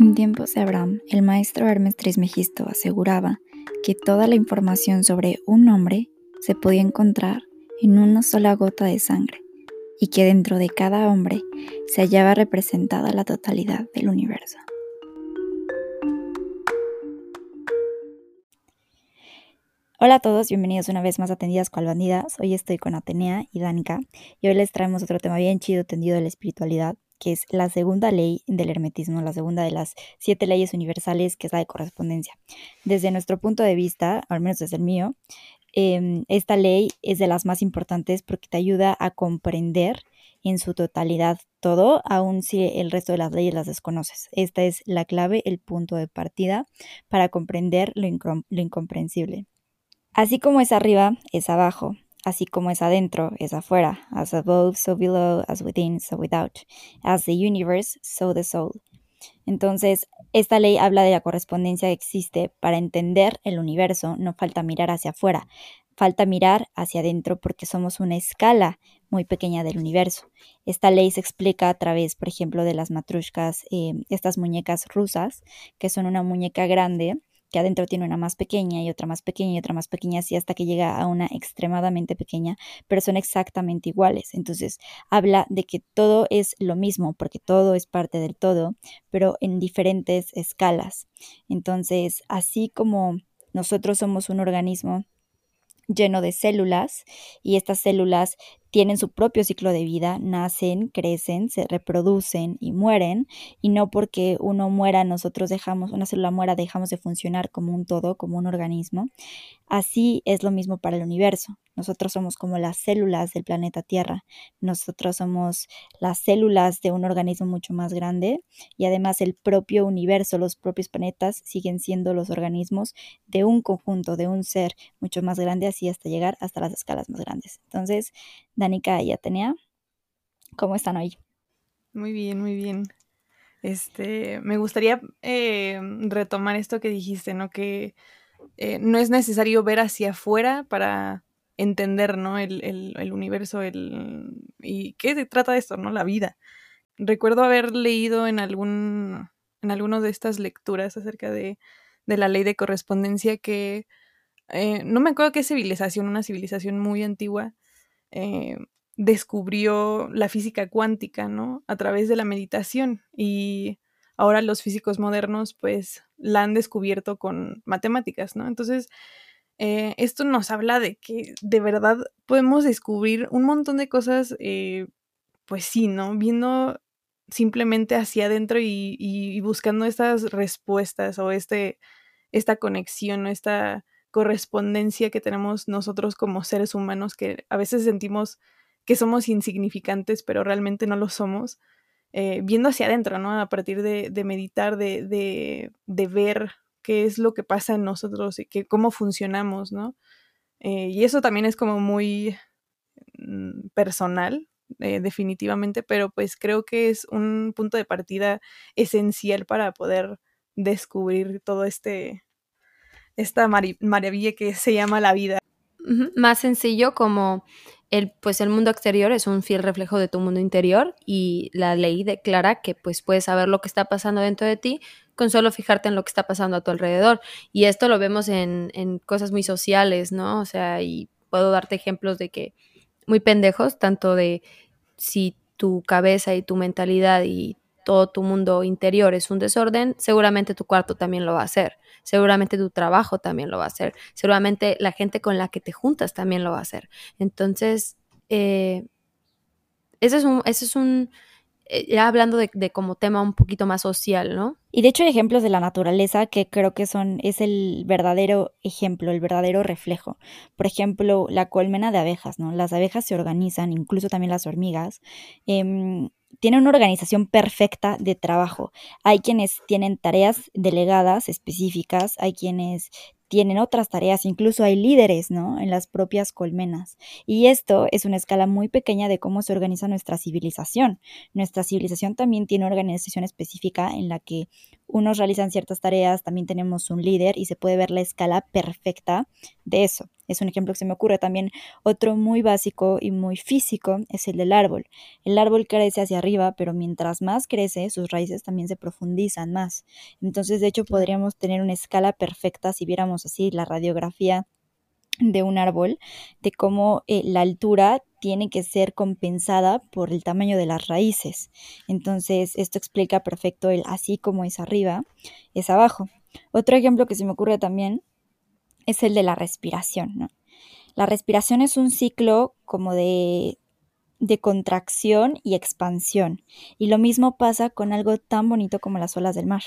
En tiempos de Abraham, el maestro Hermes Trismegisto aseguraba que toda la información sobre un hombre se podía encontrar en una sola gota de sangre y que dentro de cada hombre se hallaba representada la totalidad del universo. Hola a todos, bienvenidos una vez más a Tendidas Cual Bandidas. Hoy estoy con Atenea y Danica y hoy les traemos otro tema bien chido tendido de la espiritualidad, que es la segunda ley del hermetismo, la segunda de las siete leyes universales, que es la de correspondencia. Desde nuestro punto de vista, al menos desde el mío, em, esta ley es de las más importantes porque te ayuda a comprender en su totalidad todo, aun si el resto de las leyes las desconoces. Esta es la clave, el punto de partida para comprender lo, lo incomprensible. Así como es arriba, es abajo. Así como es adentro, es afuera. As above, so below, as within, so without. As the universe, so the soul. Entonces, esta ley habla de la correspondencia que existe para entender el universo. No falta mirar hacia afuera, falta mirar hacia adentro porque somos una escala muy pequeña del universo. Esta ley se explica a través, por ejemplo, de las matrushkas, eh, estas muñecas rusas, que son una muñeca grande que adentro tiene una más pequeña y otra más pequeña y otra más pequeña, así hasta que llega a una extremadamente pequeña, pero son exactamente iguales. Entonces, habla de que todo es lo mismo, porque todo es parte del todo, pero en diferentes escalas. Entonces, así como nosotros somos un organismo lleno de células y estas células tienen su propio ciclo de vida, nacen, crecen, se reproducen y mueren, y no porque uno muera, nosotros dejamos, una célula muera, dejamos de funcionar como un todo, como un organismo. Así es lo mismo para el universo. Nosotros somos como las células del planeta Tierra. Nosotros somos las células de un organismo mucho más grande y además el propio universo, los propios planetas siguen siendo los organismos de un conjunto, de un ser mucho más grande, así hasta llegar hasta las escalas más grandes. Entonces, Danica y Atenea, ¿cómo están hoy? Muy bien, muy bien. Este, me gustaría eh, retomar esto que dijiste, ¿no? Que eh, no es necesario ver hacia afuera para entender, ¿no? El, el, universo, el... ¿Y qué se trata de esto, no? La vida. Recuerdo haber leído en algún... en alguna de estas lecturas acerca de, de la ley de correspondencia que... Eh, no me acuerdo qué civilización, una civilización muy antigua, eh, descubrió la física cuántica, ¿no? A través de la meditación y ahora los físicos modernos pues la han descubierto con matemáticas, ¿no? Entonces, eh, esto nos habla de que de verdad podemos descubrir un montón de cosas, eh, pues sí, ¿no? Viendo simplemente hacia adentro y, buscando estas respuestas o este, esta conexión, o esta correspondencia que tenemos nosotros como seres humanos, que a veces sentimos que somos insignificantes, pero realmente no lo somos, eh, viendo hacia adentro, ¿no? A partir de, meditar, de, de, ver qué es lo que pasa en nosotros y que, cómo funcionamos, ¿no? Eh, y eso también es como muy mm, personal, eh, definitivamente, pero pues creo que es un punto de partida esencial para poder descubrir todo este, esta maravilla que se llama la vida. Más sencillo como el, pues el mundo exterior es un fiel reflejo de tu mundo interior y la ley declara que pues puedes saber lo que está pasando dentro de ti con solo fijarte en lo que está pasando a tu alrededor. Y esto lo vemos en, en cosas muy sociales, ¿no? O sea, y puedo darte ejemplos de que muy pendejos, tanto de si tu cabeza y tu mentalidad y todo tu mundo interior es un desorden, seguramente tu cuarto también lo va a hacer, seguramente tu trabajo también lo va a hacer, seguramente la gente con la que te juntas también lo va a hacer. Entonces, eh, es un, ese es un eh, ya hablando de, como tema un poquito más social, ¿no? Y de hecho hay ejemplos de la naturaleza que creo que son, es el verdadero ejemplo, el verdadero reflejo. Por ejemplo, la colmena de abejas, ¿no? Las abejas se organizan, incluso también las hormigas, eh, tiene una organización perfecta de trabajo. Hay quienes tienen tareas delegadas específicas, hay quienes tienen otras tareas, incluso hay líderes, ¿no? En las propias colmenas. Y esto es una escala muy pequeña de cómo se organiza nuestra civilización. Nuestra civilización también tiene organización específica en la que unos realizan ciertas tareas, también tenemos un líder y se puede ver la escala perfecta de eso. Es un ejemplo que se me ocurre también. Otro muy básico y muy físico es el del árbol. El árbol crece hacia arriba, pero mientras más crece, sus raíces también se profundizan más. Entonces, de hecho, podríamos tener una escala perfecta si viéramos así la radiografía de un árbol, de cómo eh, la altura tiene que ser compensada por el tamaño de las raíces. Entonces, esto explica perfecto el así como es arriba, es abajo. Otro ejemplo que se me ocurre también es el de la respiración. La respiración es un ciclo como de, de contracción y expansión. Y lo mismo pasa con algo tan bonito como las olas del mar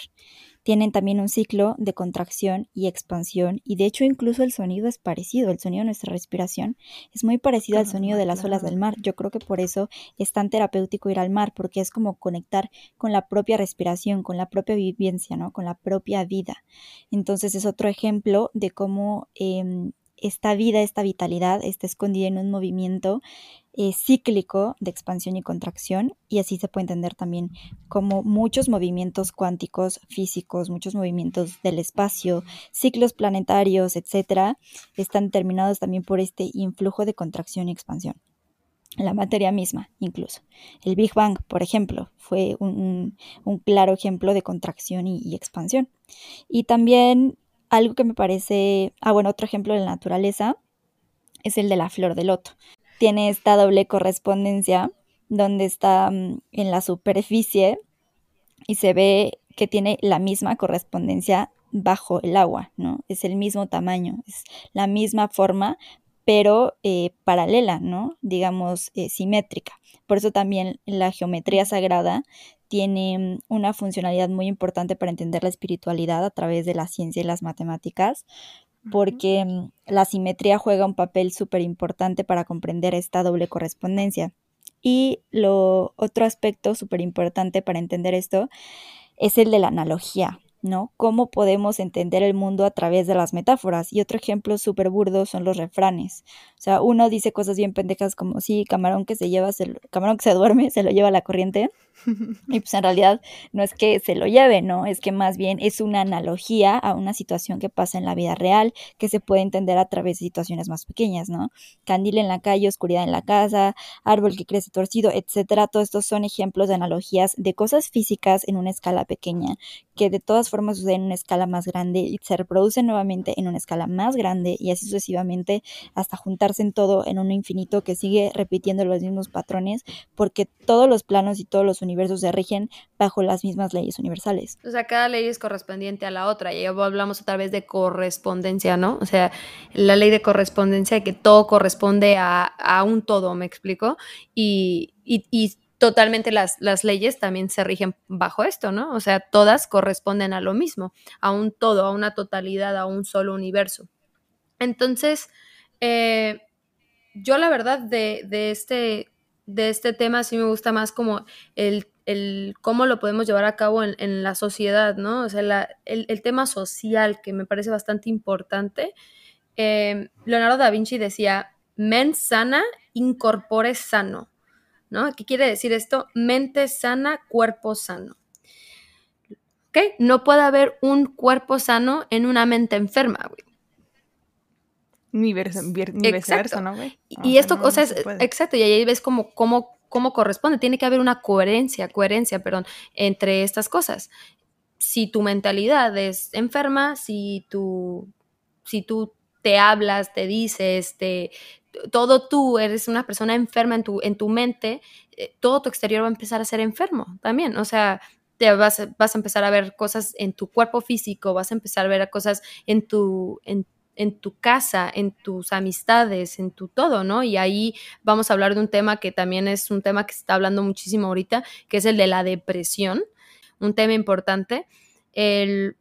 tienen también un ciclo de contracción y expansión y de hecho incluso el sonido es parecido, el sonido de nuestra respiración es muy parecido al sonido de las olas del mar. Yo creo que por eso es tan terapéutico ir al mar, porque es como conectar con la propia respiración, con la propia vivencia, ¿no? Con la propia vida. Entonces es otro ejemplo de cómo em, esta vida, esta vitalidad está escondida en un movimiento eh, cíclico de expansión y contracción y así se puede entender también como muchos movimientos cuánticos físicos, muchos movimientos del espacio, ciclos planetarios, etcétera, están determinados también por este influjo de contracción y expansión. La materia misma, incluso. El Big Bang, por ejemplo, fue un, claro ejemplo de contracción y, y expansión. Y también algo que me parece, ah, bueno, otro ejemplo de la naturaleza es el de la flor de loto. Tiene esta doble correspondencia donde está mm, en la superficie y se ve que tiene la misma correspondencia bajo el agua, ¿no? Es el mismo tamaño, es la misma forma, pero eh, paralela, ¿no? Digamos, eh, simétrica. Por eso también la geometría sagrada tiene mm, una funcionalidad muy importante para entender la espiritualidad a través de la ciencia y las matemáticas, porque mm, la simetría juega un papel súper importante para comprender esta doble correspondencia. Y lo otro aspecto súper importante para entender esto es el de la analogía. ¿no? Cómo podemos entender el mundo a través de las metáforas. Y otro ejemplo súper burdo son los refranes. O sea, uno dice cosas bien pendejas como, sí, camarón que se lleva, se camarón que se duerme, se lo lleva la corriente. Y pues en realidad no es que se lo lleve, ¿no? Es que más bien es una analogía a una situación que pasa en la vida real, que se puede entender a través de situaciones más pequeñas, ¿no? Candil en la calle, oscuridad en la casa, árbol que crece torcido, etcétera. Todos estos son ejemplos de analogías de cosas físicas en una escala pequeña, que de todas formas suceden en una escala más grande y se reproducen nuevamente en una escala más grande y así sucesivamente hasta juntarse en todo en un infinito que sigue repitiendo los mismos patrones, porque todos los planos y todos los se rigen bajo las mismas leyes universales. O sea, cada ley es correspondiente a la otra y hablamos otra vez de correspondencia, ¿no? O sea, la ley de correspondencia, que todo corresponde a, un todo, ¿me explico? Y, y, totalmente las, las, leyes también se rigen bajo esto, ¿no? O sea, todas corresponden a lo mismo, a un todo, a una totalidad, a un solo universo. Entonces, eh, yo la verdad de, de, este, de este tema sí me gusta más como el, cómo lo podemos llevar a cabo en, la sociedad, ¿no? O sea, el, tema social que me parece bastante importante. Eh, Leonardo da Vinci decía, men sana, incorpore sano, ¿no? ¿Qué quiere decir esto? Mente sana, cuerpo sano. ¿Ok? No puede haber un cuerpo sano en una mente enferma, güey. Ni, viceversa, ¿no, güey? y esto, o sea, exacto, y ahí ves cómo, cómo, cómo corresponde. Tiene que haber una coherencia, coherencia, perdón, entre estas cosas. Si tu mentalidad es enferma, si tú, si tú te hablas, te dices, te, todo tú eres una persona enferma en tu, en tu mente, eh, todo tu exterior va a empezar a ser enfermo también. O sea, te vas, vas a empezar a ver cosas en tu cuerpo físico, vas a empezar a ver cosas en tu, en en tu casa, en tus amistades, en tu todo, ¿no? Y ahí vamos a hablar de un tema que también es un tema que se está hablando muchísimo ahorita, que es el de la depresión, un tema importante. El,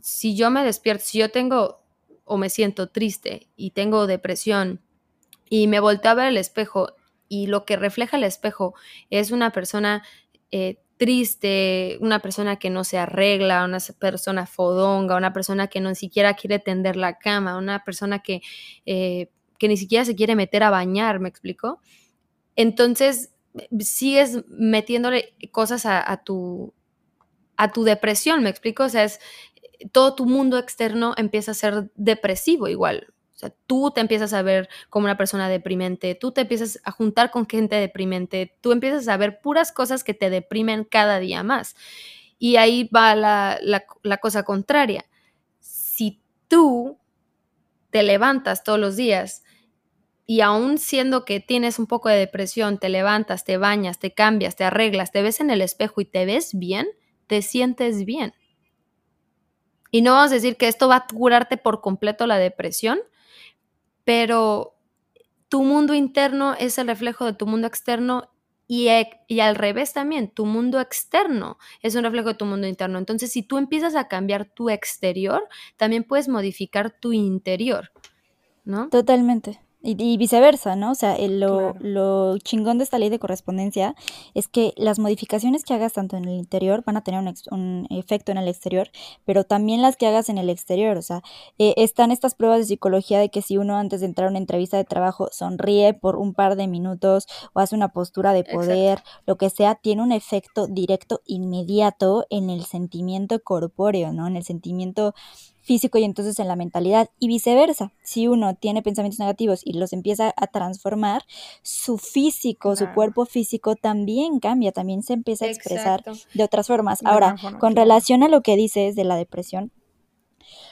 si yo me despierto, si yo tengo o me siento triste y tengo depresión y me volteo a ver el espejo y lo que refleja el espejo es una persona eh, triste, una persona que no se arregla, una persona fodonga, una persona que no siquiera quiere tender la cama, una persona que, eh, que ni siquiera se quiere meter a bañar, ¿me explico? Entonces, sigues metiéndole cosas a, tu, a tu depresión, ¿me explico? O sea, es todo tu mundo externo empieza a ser depresivo igual. O sea, tú te empiezas a ver como una persona deprimente, tú te empiezas a juntar con gente deprimente, tú empiezas a ver puras cosas que te deprimen cada día más. Y ahí va la, la cosa contraria. Si tú te levantas todos los días y aún siendo que tienes un poco de depresión, te levantas, te bañas, te cambias, te arreglas, te ves en el espejo y te ves bien, te sientes bien. Y no vamos a decir que esto va a curarte por completo la depresión, pero tu mundo interno es el reflejo de tu mundo externo y, e, y, al revés también, tu mundo externo es un reflejo de tu mundo interno. Entonces, si tú empiezas a cambiar tu exterior, también puedes modificar tu interior, ¿no? Totalmente. Y, viceversa, ¿no? O sea, lo, lo, chingón de esta ley de correspondencia es que las modificaciones que hagas tanto en el interior van a tener un, un efecto en el exterior, pero también las que hagas en el exterior. O sea, eh, están estas pruebas de psicología de que si uno antes de entrar a una entrevista de trabajo sonríe por un par de minutos o hace una postura de poder, lo que sea, tiene un efecto directo inmediato en el sentimiento corpóreo, ¿no? En el sentimiento físico y entonces en la mentalidad y viceversa. Si uno tiene pensamientos negativos y los empieza a transformar, su físico, su cuerpo físico también cambia, también se empieza a expresar de otras formas. Ahora, con relación a lo que dices de la depresión,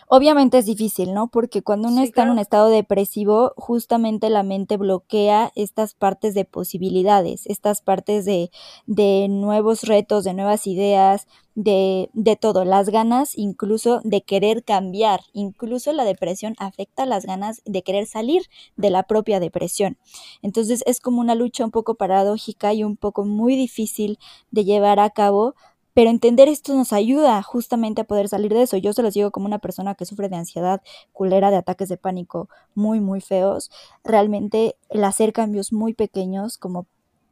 Obviamente es difícil, ¿no? Porque cuando uno está en un estado depresivo, justamente la mente bloquea estas partes de posibilidades, estas partes de, de nuevos retos, de nuevas ideas, de, de todo, las ganas incluso de querer cambiar, incluso la depresión afecta las ganas de querer salir de la propia depresión. Entonces es como una lucha un poco paradójica y un poco muy difícil de llevar a cabo pero entender esto nos ayuda justamente a poder salir de eso. Yo se los digo como una persona que sufre de ansiedad culera, de ataques de pánico muy, muy feos. Realmente el hacer cambios muy pequeños, como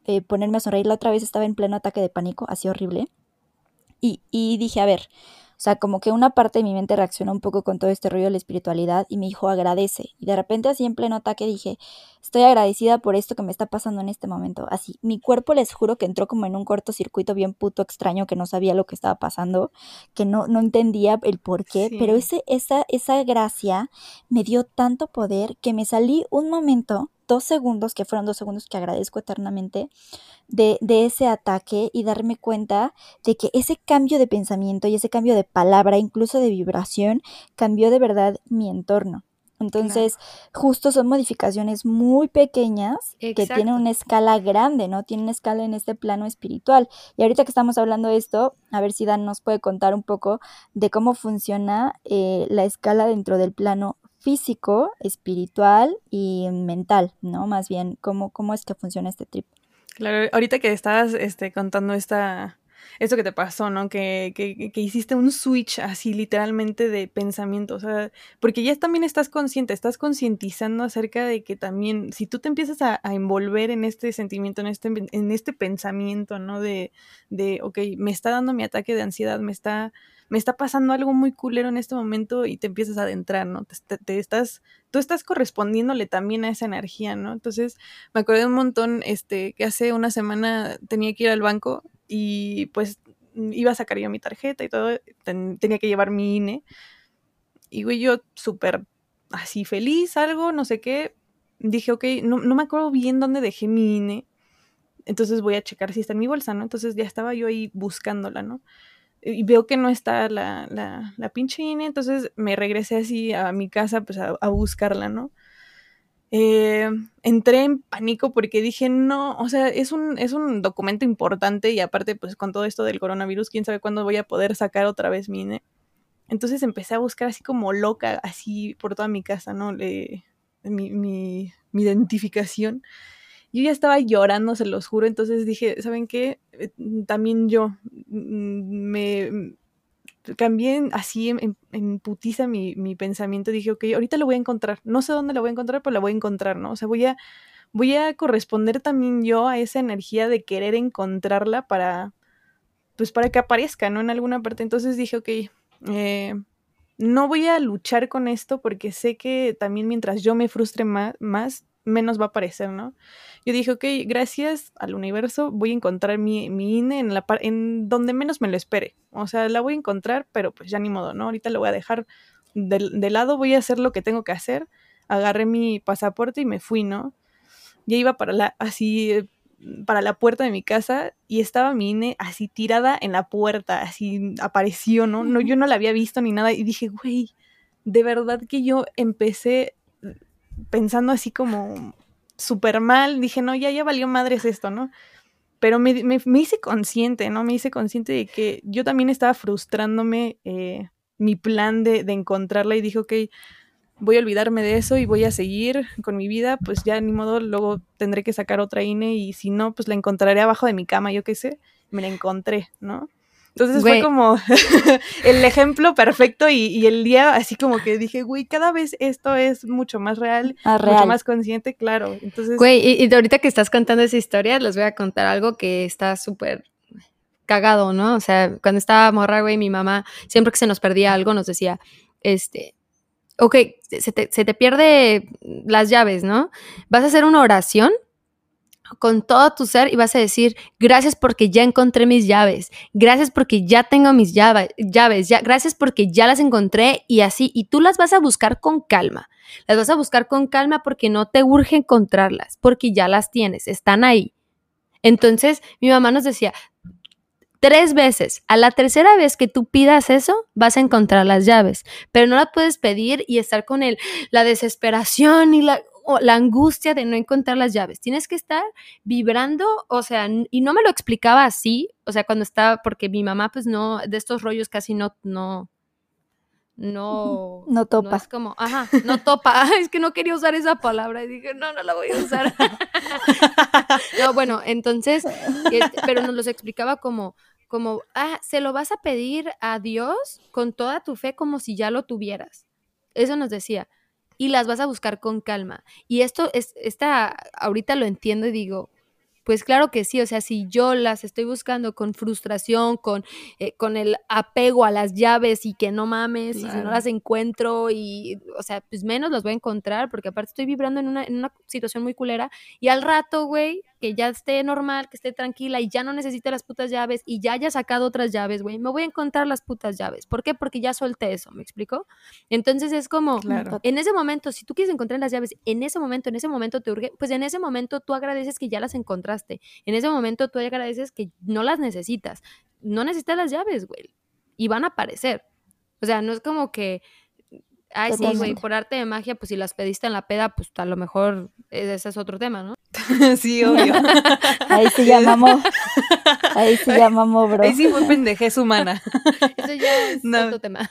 eh, ponerme a sonreír, la otra vez estaba en pleno ataque de pánico, así horrible. Y, y dije, a ver, o sea, como que una parte de mi mente reaccionó un poco con todo este rollo de la espiritualidad y me dijo agradece. Y de repente así en pleno ataque dije, estoy agradecida por esto que me está pasando en este momento. Así, mi cuerpo les juro que entró como en un cortocircuito bien puto extraño que no sabía lo que estaba pasando, que no, no entendía el por qué, pero ese, esa, esa gracia me dio tanto poder que me salí un momento dos segundos, que fueron dos segundos que agradezco eternamente, de, de, ese ataque y darme cuenta de que ese cambio de pensamiento y ese cambio de palabra, incluso de vibración, cambió de verdad mi entorno. Entonces, justo son modificaciones muy pequeñas que tienen una escala grande, ¿no? Tienen una escala en este plano espiritual. Y ahorita que estamos hablando de esto, a ver si Dan nos puede contar un poco de cómo funciona eh, la escala dentro del plano físico, espiritual y mental, ¿no? Más bien, ¿cómo, cómo es que funciona este trip? Claro, ahorita que estabas este, contando esta, esto que te pasó, ¿no? Que, que, que, hiciste un switch así literalmente de pensamiento, o sea, porque ya también estás consciente, estás concientizando acerca de que también, si tú te empiezas a, envolver en este sentimiento, en este, en este pensamiento, ¿no? De, de, ok, me está dando mi ataque de ansiedad, me está me está pasando algo muy culero en este momento y te empiezas a adentrar, ¿no? Te, estás, tú estás correspondiéndole también a esa energía, ¿no? Entonces me acordé un montón, este, que hace una semana tenía que ir al banco y pues iba a sacar yo mi tarjeta y todo, tenía que llevar mi INE. Y güey, yo súper así feliz, algo, no sé qué. Dije, ok, no, no me acuerdo bien dónde dejé mi INE. Entonces voy a checar si está en mi bolsa, ¿no? Entonces ya estaba yo ahí buscándola, ¿no? y veo que no está la, la, la, pinche INE, entonces me regresé así a mi casa pues a, buscarla, ¿no? Eh, entré en pánico porque dije, no, o sea, es un, es un documento importante y aparte pues con todo esto del coronavirus, quién sabe cuándo voy a poder sacar otra vez mi INE. Entonces empecé a buscar así como loca, así por toda mi casa, ¿no? Le, mi, mi, mi identificación yo ya estaba llorando, se los juro, entonces dije, ¿saben qué? Eh, también yo mm, me cambié así en, putiza mi, mi, pensamiento, dije, ok, ahorita lo voy a encontrar, no sé dónde la voy a encontrar, pero la voy a encontrar, ¿no? O sea, voy a, voy a corresponder también yo a esa energía de querer encontrarla para, pues para que aparezca, ¿no? En alguna parte. Entonces dije, ok, eh, no voy a luchar con esto porque sé que también mientras yo me frustre más, más menos va a aparecer, ¿no? Yo dije, ok, gracias al universo voy a encontrar mi, mi INE en, la en donde menos me lo espere. O sea, la voy a encontrar, pero pues ya ni modo, ¿no? Ahorita lo voy a dejar de, de lado, voy a hacer lo que tengo que hacer. Agarré mi pasaporte y me fui, ¿no? Ya iba para la, así, para la puerta de mi casa y estaba mi INE así tirada en la puerta, así apareció, ¿no? no yo no la había visto ni nada y dije, güey, de verdad que yo empecé pensando así como súper mal, dije, no, ya, ya valió madres esto, ¿no? Pero me, hice consciente, ¿no? Me hice consciente de que yo también estaba frustrándome eh, mi plan de, de encontrarla y dije, ok, voy a olvidarme de eso y voy a seguir con mi vida, pues ya ni modo, luego tendré que sacar otra INE y si no, pues la encontraré abajo de mi cama, yo qué sé, me la encontré, ¿no? Entonces fue como el ejemplo perfecto y, el día así como que dije, güey, cada vez esto es mucho más real, ah, mucho más consciente, claro. Entonces, güey, y, y, ahorita que estás contando esa historia, les voy a contar algo que está súper cagado, ¿no? O sea, cuando estaba morra, güey, mi mamá, siempre que se nos perdía algo, nos decía, este, ok, se te, se te pierde las llaves, ¿no? Vas a hacer una oración con todo tu ser y vas a decir, gracias porque ya encontré mis llaves, gracias porque ya tengo mis llaves, ya, gracias porque ya las encontré y así, y tú las vas a buscar con calma, las vas a buscar con calma porque no te urge encontrarlas, porque ya las tienes, están ahí. Entonces, mi mamá nos decía, tres veces. A la tercera vez que tú pidas eso, vas a encontrar las llaves, pero no la puedes pedir y estar con el, la desesperación y la, la angustia de no encontrar las llaves. Tienes que estar vibrando, o sea, y no me lo explicaba así, o sea, cuando estaba, porque mi mamá, pues no, de estos rollos casi no, no, no, no topa. No es como, ajá, no topa. es que no quería usar esa palabra y dije, no, no la voy a usar. no, bueno, entonces, este, pero nos los explicaba como, como, ah, se lo vas a pedir a Dios con toda tu fe como si ya lo tuvieras. Eso nos decía. Y las vas a buscar con calma. Y esto es, esta, ahorita lo entiendo y digo, pues claro que sí, o sea, si yo las estoy buscando con frustración, con, eh, con el apego a las llaves y que no mames, y si no las encuentro y, o sea, pues menos las voy a encontrar porque aparte estoy vibrando en una, en una situación muy culera y al rato, güey, que ya esté normal, que esté tranquila y ya no necesite las putas llaves y ya haya sacado otras llaves, güey, me voy a encontrar las putas llaves. ¿Por qué? Porque ya solté eso, ¿me explico? Entonces es como, en ese momento, si tú quieres encontrar las llaves, en ese momento, en ese momento te urge, pues en ese momento tú agradeces que ya las encontraste. En ese momento tú agradeces que no las necesitas. No necesitas las llaves, güey. Y van a aparecer. O sea, no es como que Ay, sí, güey, por arte de magia, pues si las pediste en la peda, pues a lo mejor ese es otro tema, ¿no? sí, obvio. Ahí se llamamos. Ahí se llamamos, bro. Ahí sí fue pendejez humana. Eso ya es otro tema.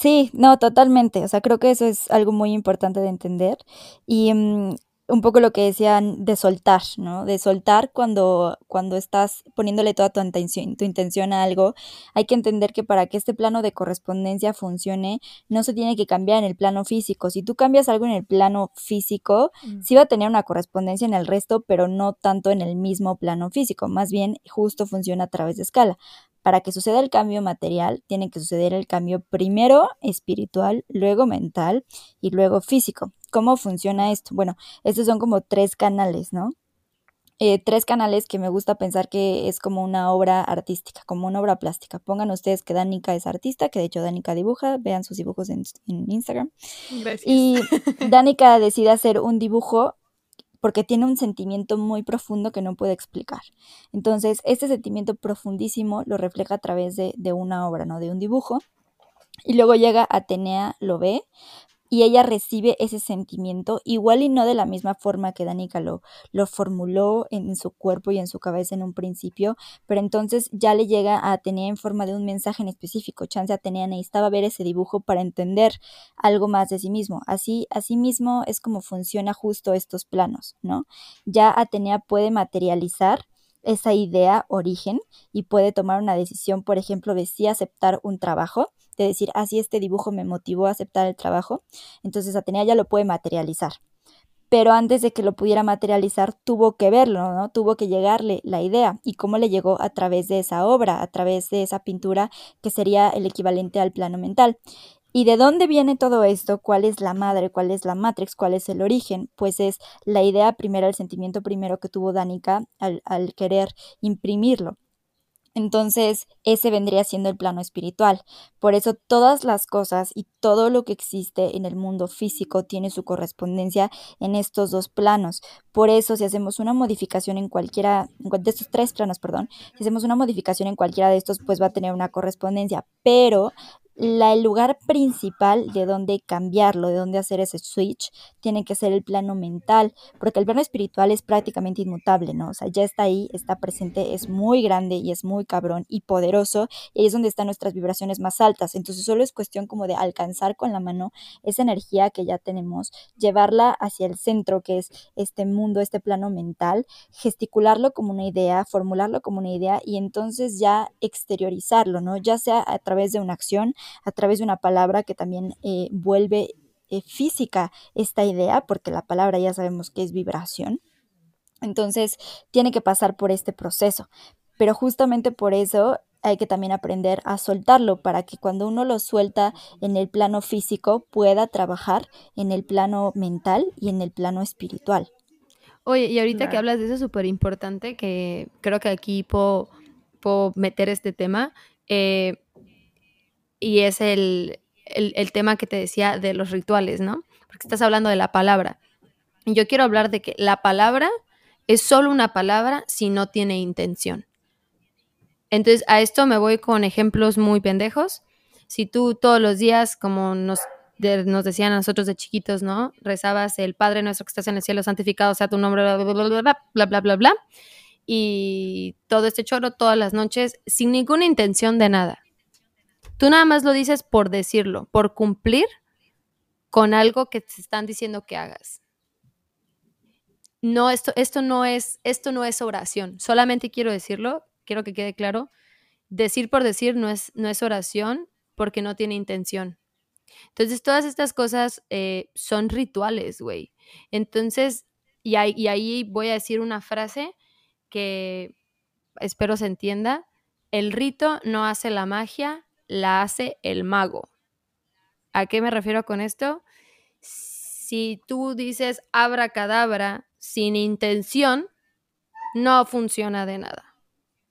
sí, no, totalmente. O sea, creo que eso es algo muy importante de entender. Y mm, un poco lo que decían de soltar, ¿no? De soltar cuando, cuando estás poniéndole toda tu intención, tu intención a algo. Hay que entender que para que este plano de correspondencia funcione, no se tiene que cambiar en el plano físico. Si tú cambias algo en el plano físico, mm. sí va a tener una correspondencia en el resto, pero no tanto en el mismo plano físico. Más bien, justo funciona a través de escala para que suceda el cambio material, tiene que suceder el cambio primero espiritual, luego mental y luego físico. ¿Cómo funciona esto? Bueno, estos son como tres canales, ¿no? Eh, tres canales que me gusta pensar que es como una obra artística, como una obra plástica. Pongan ustedes que Danica es artista, que de hecho Danica dibuja, vean sus dibujos en, en Instagram. Gracias. Y Danica decide hacer un dibujo porque tiene un sentimiento muy profundo que no puede explicar. Entonces, este sentimiento profundísimo lo refleja a través de, de una obra, ¿no? De un dibujo. Y luego llega Atenea, lo ve, y ella recibe ese sentimiento, igual y no de la misma forma que Danica lo, lo formuló en, su cuerpo y en su cabeza en un principio, pero entonces ya le llega a Atenea en forma de un mensaje en específico. Chance Atenea necesitaba ver ese dibujo para entender algo más de sí mismo. Así, así mismo es como funciona justo estos planos, ¿no? Ya Atenea puede materializar esa idea origen y puede tomar una decisión, por ejemplo, de si aceptar un trabajo de decir, así ah, este dibujo me motivó a aceptar el trabajo, entonces Atenea ya lo puede materializar. Pero antes de que lo pudiera materializar, tuvo que verlo, ¿no? Tuvo que llegarle la idea. ¿Y cómo le llegó? A través de esa obra, a través de esa pintura, que sería el equivalente al plano mental. ¿Y de dónde viene todo esto? ¿Cuál es la madre? ¿Cuál es la matrix? ¿Cuál es el origen? Pues es la idea primera, el sentimiento primero que tuvo Danica al querer imprimirlo. Entonces, ese vendría siendo el plano espiritual. Por eso todas las cosas y todo lo que existe en el mundo físico tiene su correspondencia en estos dos planos. Por eso, si hacemos una modificación en cualquiera de estos tres planos, perdón, si hacemos una modificación en cualquiera de estos, pues va a tener una correspondencia. Pero el lugar principal de donde cambiarlo, de donde hacer ese switch, tiene que ser el plano mental, porque el plano espiritual es prácticamente inmutable, ¿no? O sea, ya está ahí, está presente, es muy grande y es muy cabrón y poderoso, y ahí es donde están nuestras vibraciones más altas. Entonces solo es cuestión como de alcanzar con la mano esa energía que ya tenemos, llevarla hacia el centro, que es este mundo, este plano mental, gesticularlo como una idea, formularlo como una idea y entonces ya exteriorizarlo, ¿no? Ya sea a través de una acción, a través de una palabra que también eh, vuelve eh, física esta idea, porque la palabra ya sabemos que es vibración. Entonces, tiene que pasar por este proceso. Pero justamente por eso hay que también aprender a soltarlo para que cuando uno lo suelta en el plano físico pueda trabajar en el plano mental y en el plano espiritual. Oye, y ahorita que hablas de eso es súper importante, que creo que aquí puedo, puedo meter este tema. Eh, y es el, tema que te decía de los rituales, ¿no? Porque estás hablando de la palabra. Y yo quiero hablar de que la palabra es solo una palabra si no tiene intención. Entonces, a esto me voy con ejemplos muy pendejos. Si tú todos los días, como nos, nos decían a nosotros de chiquitos, ¿no? Rezabas el Padre nuestro que estás en el cielo, santificado sea tu nombre, bla, bla, bla, bla, bla, bla, bla, bla. Y todo este choro todas las noches, sin ninguna intención de nada. Tú nada más lo dices por decirlo, por cumplir con algo que te están diciendo que hagas. No, esto, esto no es, esto no es oración. Solamente quiero decirlo, quiero que quede claro. Decir por decir no es, no es oración porque no tiene intención. Entonces, todas estas cosas eh, son rituales, güey. Entonces, y ahí voy a decir una frase que espero se entienda. El rito no hace la magia, la hace el mago. ¿A qué me refiero con esto? Si tú dices abracadabra sin intención, no funciona de nada.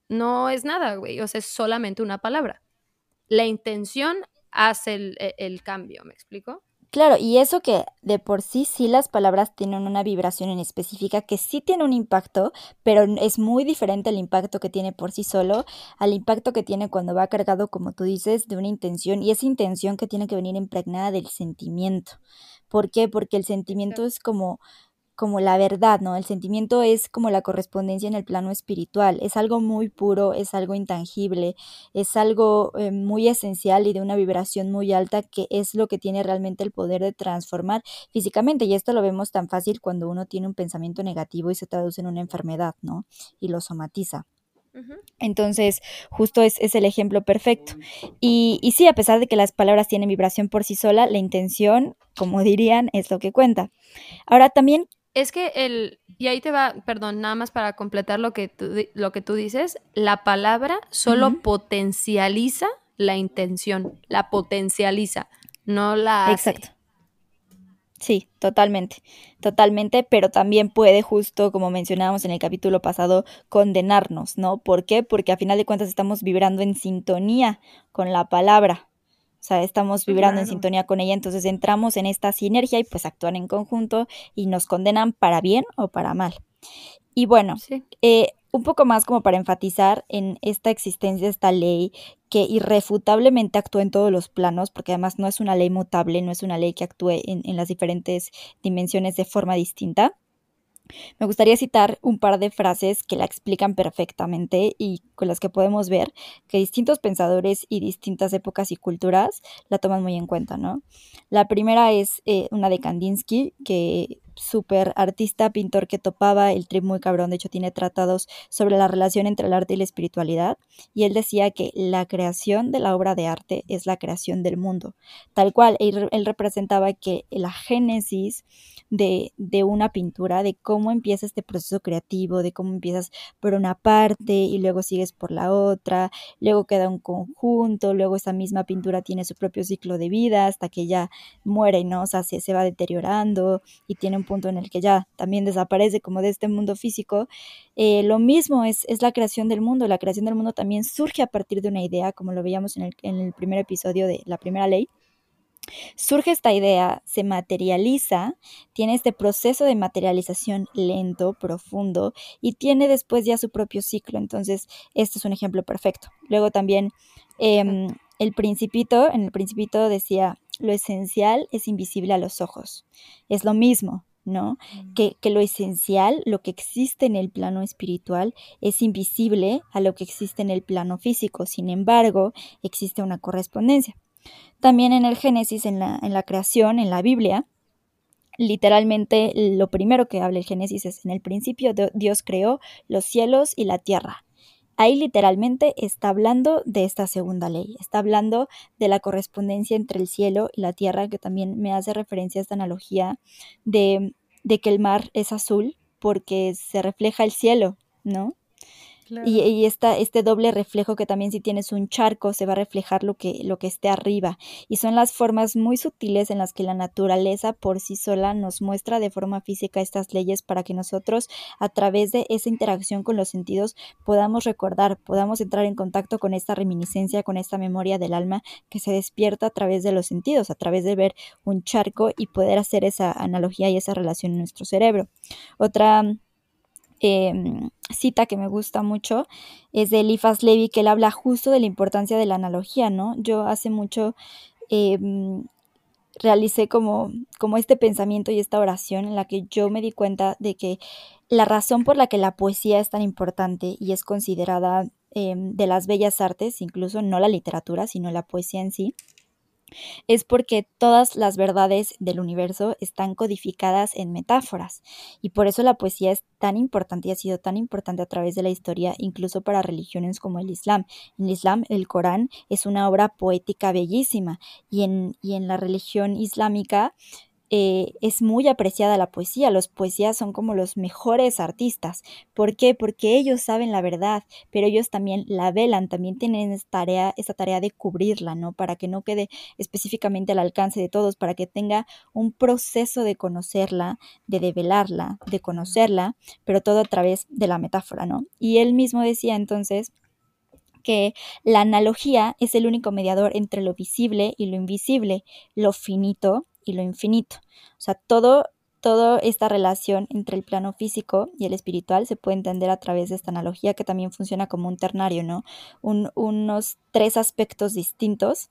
No es nada, güey. O sea, es solamente una palabra. La intención hace el, e, el cambio, ¿me explico? Claro, y eso que de por sí sí las palabras tienen una vibración en específica que sí tiene un impacto, pero es muy diferente el impacto que tiene por sí solo al impacto que tiene cuando va cargado, como tú dices, de una intención y esa intención que tiene que venir impregnada del sentimiento. ¿Por qué? Porque el sentimiento es como como la verdad, ¿no? El sentimiento es como la correspondencia en el plano espiritual, es algo muy puro, es algo intangible, es algo eh, muy esencial y de una vibración muy alta que es lo que tiene realmente el poder de transformar físicamente. Y esto lo vemos tan fácil cuando uno tiene un pensamiento negativo y se traduce en una enfermedad, ¿no? Y lo somatiza. Entonces, justo es, es, el ejemplo perfecto. Y, y sí, a pesar de que las palabras tienen vibración por sí sola, la intención, como dirían, es lo que cuenta. Ahora también es que el, y ahí te va, perdón, nada más para completar lo que tú, lo que tú dices, la palabra solo potencializa la intención, la potencializa, no la Exacto. Sí, totalmente, totalmente, pero también puede justo, como mencionábamos en el capítulo pasado, condenarnos, ¿no? ¿Por qué? Porque a final de cuentas estamos vibrando en sintonía con la palabra, sea, estamos vibrando en sintonía con ella, entonces entramos en esta sinergia y pues actúan en conjunto y nos condenan para bien o para mal. Y bueno, eh, un poco más como para enfatizar en esta existencia de esta ley que irrefutablemente actúa en todos los planos, porque además no es una ley mutable, no es una ley que actúe en las diferentes dimensiones de forma distinta. Me gustaría citar un par de frases que la explican perfectamente y con las que podemos ver que distintos pensadores y distintas épocas y culturas la toman muy en cuenta, ¿no? La primera es eh, una de Kandinsky que súper artista, pintor que topaba el trip muy cabrón, de hecho tiene tratados sobre la relación entre el arte y la espiritualidad, y él decía que la creación de la obra de arte es la creación del mundo, tal cual, él, representaba que la génesis de, de, una pintura, de cómo empieza este proceso creativo, de cómo empiezas por una parte y luego sigues por la otra, luego queda un conjunto, luego esa misma pintura tiene su propio ciclo de vida hasta que ya muere, ¿no? O sea, se, se va deteriorando y tiene un punto en el que ya también desaparece como de este mundo físico. Eh, lo mismo es, es, la creación del mundo. La creación del mundo también surge a partir de una idea, como lo veíamos en el, en el primer episodio de la primera ley. Surge esta idea, se materializa, tiene este proceso de materialización lento, profundo, y tiene después ya su propio ciclo. Entonces, este es un ejemplo perfecto. Luego también em, el principito, en el principito decía, lo esencial es invisible a los ojos. Es lo mismo, ¿no? Que, que, lo esencial, lo que existe en el plano espiritual, es invisible a lo que existe en el plano físico. Sin embargo, existe una correspondencia. También en el Génesis, en la, en la creación, en la Biblia, literalmente lo primero que habla el Génesis es en el principio Dios creó los cielos y la tierra. Ahí literalmente está hablando de esta segunda ley, está hablando de la correspondencia entre el cielo y la tierra, que también me hace referencia a esta analogía de, de que el mar es azul porque se refleja el cielo, ¿no? Y, este doble reflejo que también si tienes un charco se va a reflejar lo que, lo que esté arriba. Y son las formas muy sutiles en las que la naturaleza por sí sola nos muestra de forma física estas leyes para que nosotros a través de esa interacción con los sentidos podamos recordar, podamos entrar en contacto con esta reminiscencia, con esta memoria del alma que se despierta a través de los sentidos, a través de ver un charco y poder hacer esa analogía y esa relación en nuestro cerebro. Otra Em, cita que me gusta mucho es de Eliphas Levi, que él habla justo de la importancia de la analogía, ¿no? Yo hace mucho em, realicé como, como este pensamiento y esta oración en la que yo me di cuenta de que la razón por la que la poesía es tan importante y es considerada em, de las bellas artes, incluso no la literatura, sino la poesía en sí, es porque todas las verdades del universo están codificadas en metáforas y por eso la poesía es tan importante y ha sido tan importante a través de la historia, incluso para religiones como el Islam. En el Islam el Corán es una obra poética bellísima y en, y en la religión islámica eh, es muy apreciada la poesía. Los poesías son como los mejores artistas. ¿Por qué? Porque ellos saben la verdad, pero ellos también la velan, también tienen esa tarea, tarea de cubrirla, ¿no? Para que no quede específicamente al alcance de todos, para que tenga un proceso de conocerla, de develarla, de conocerla, pero todo a través de la metáfora, ¿no? Y él mismo decía entonces que la analogía es el único mediador entre lo visible y lo invisible, lo finito y lo infinito. O sea, todo, toda esta relación entre el plano físico y el espiritual se puede entender a través de esta analogía que también funciona como un ternario, ¿no? unos tres aspectos distintos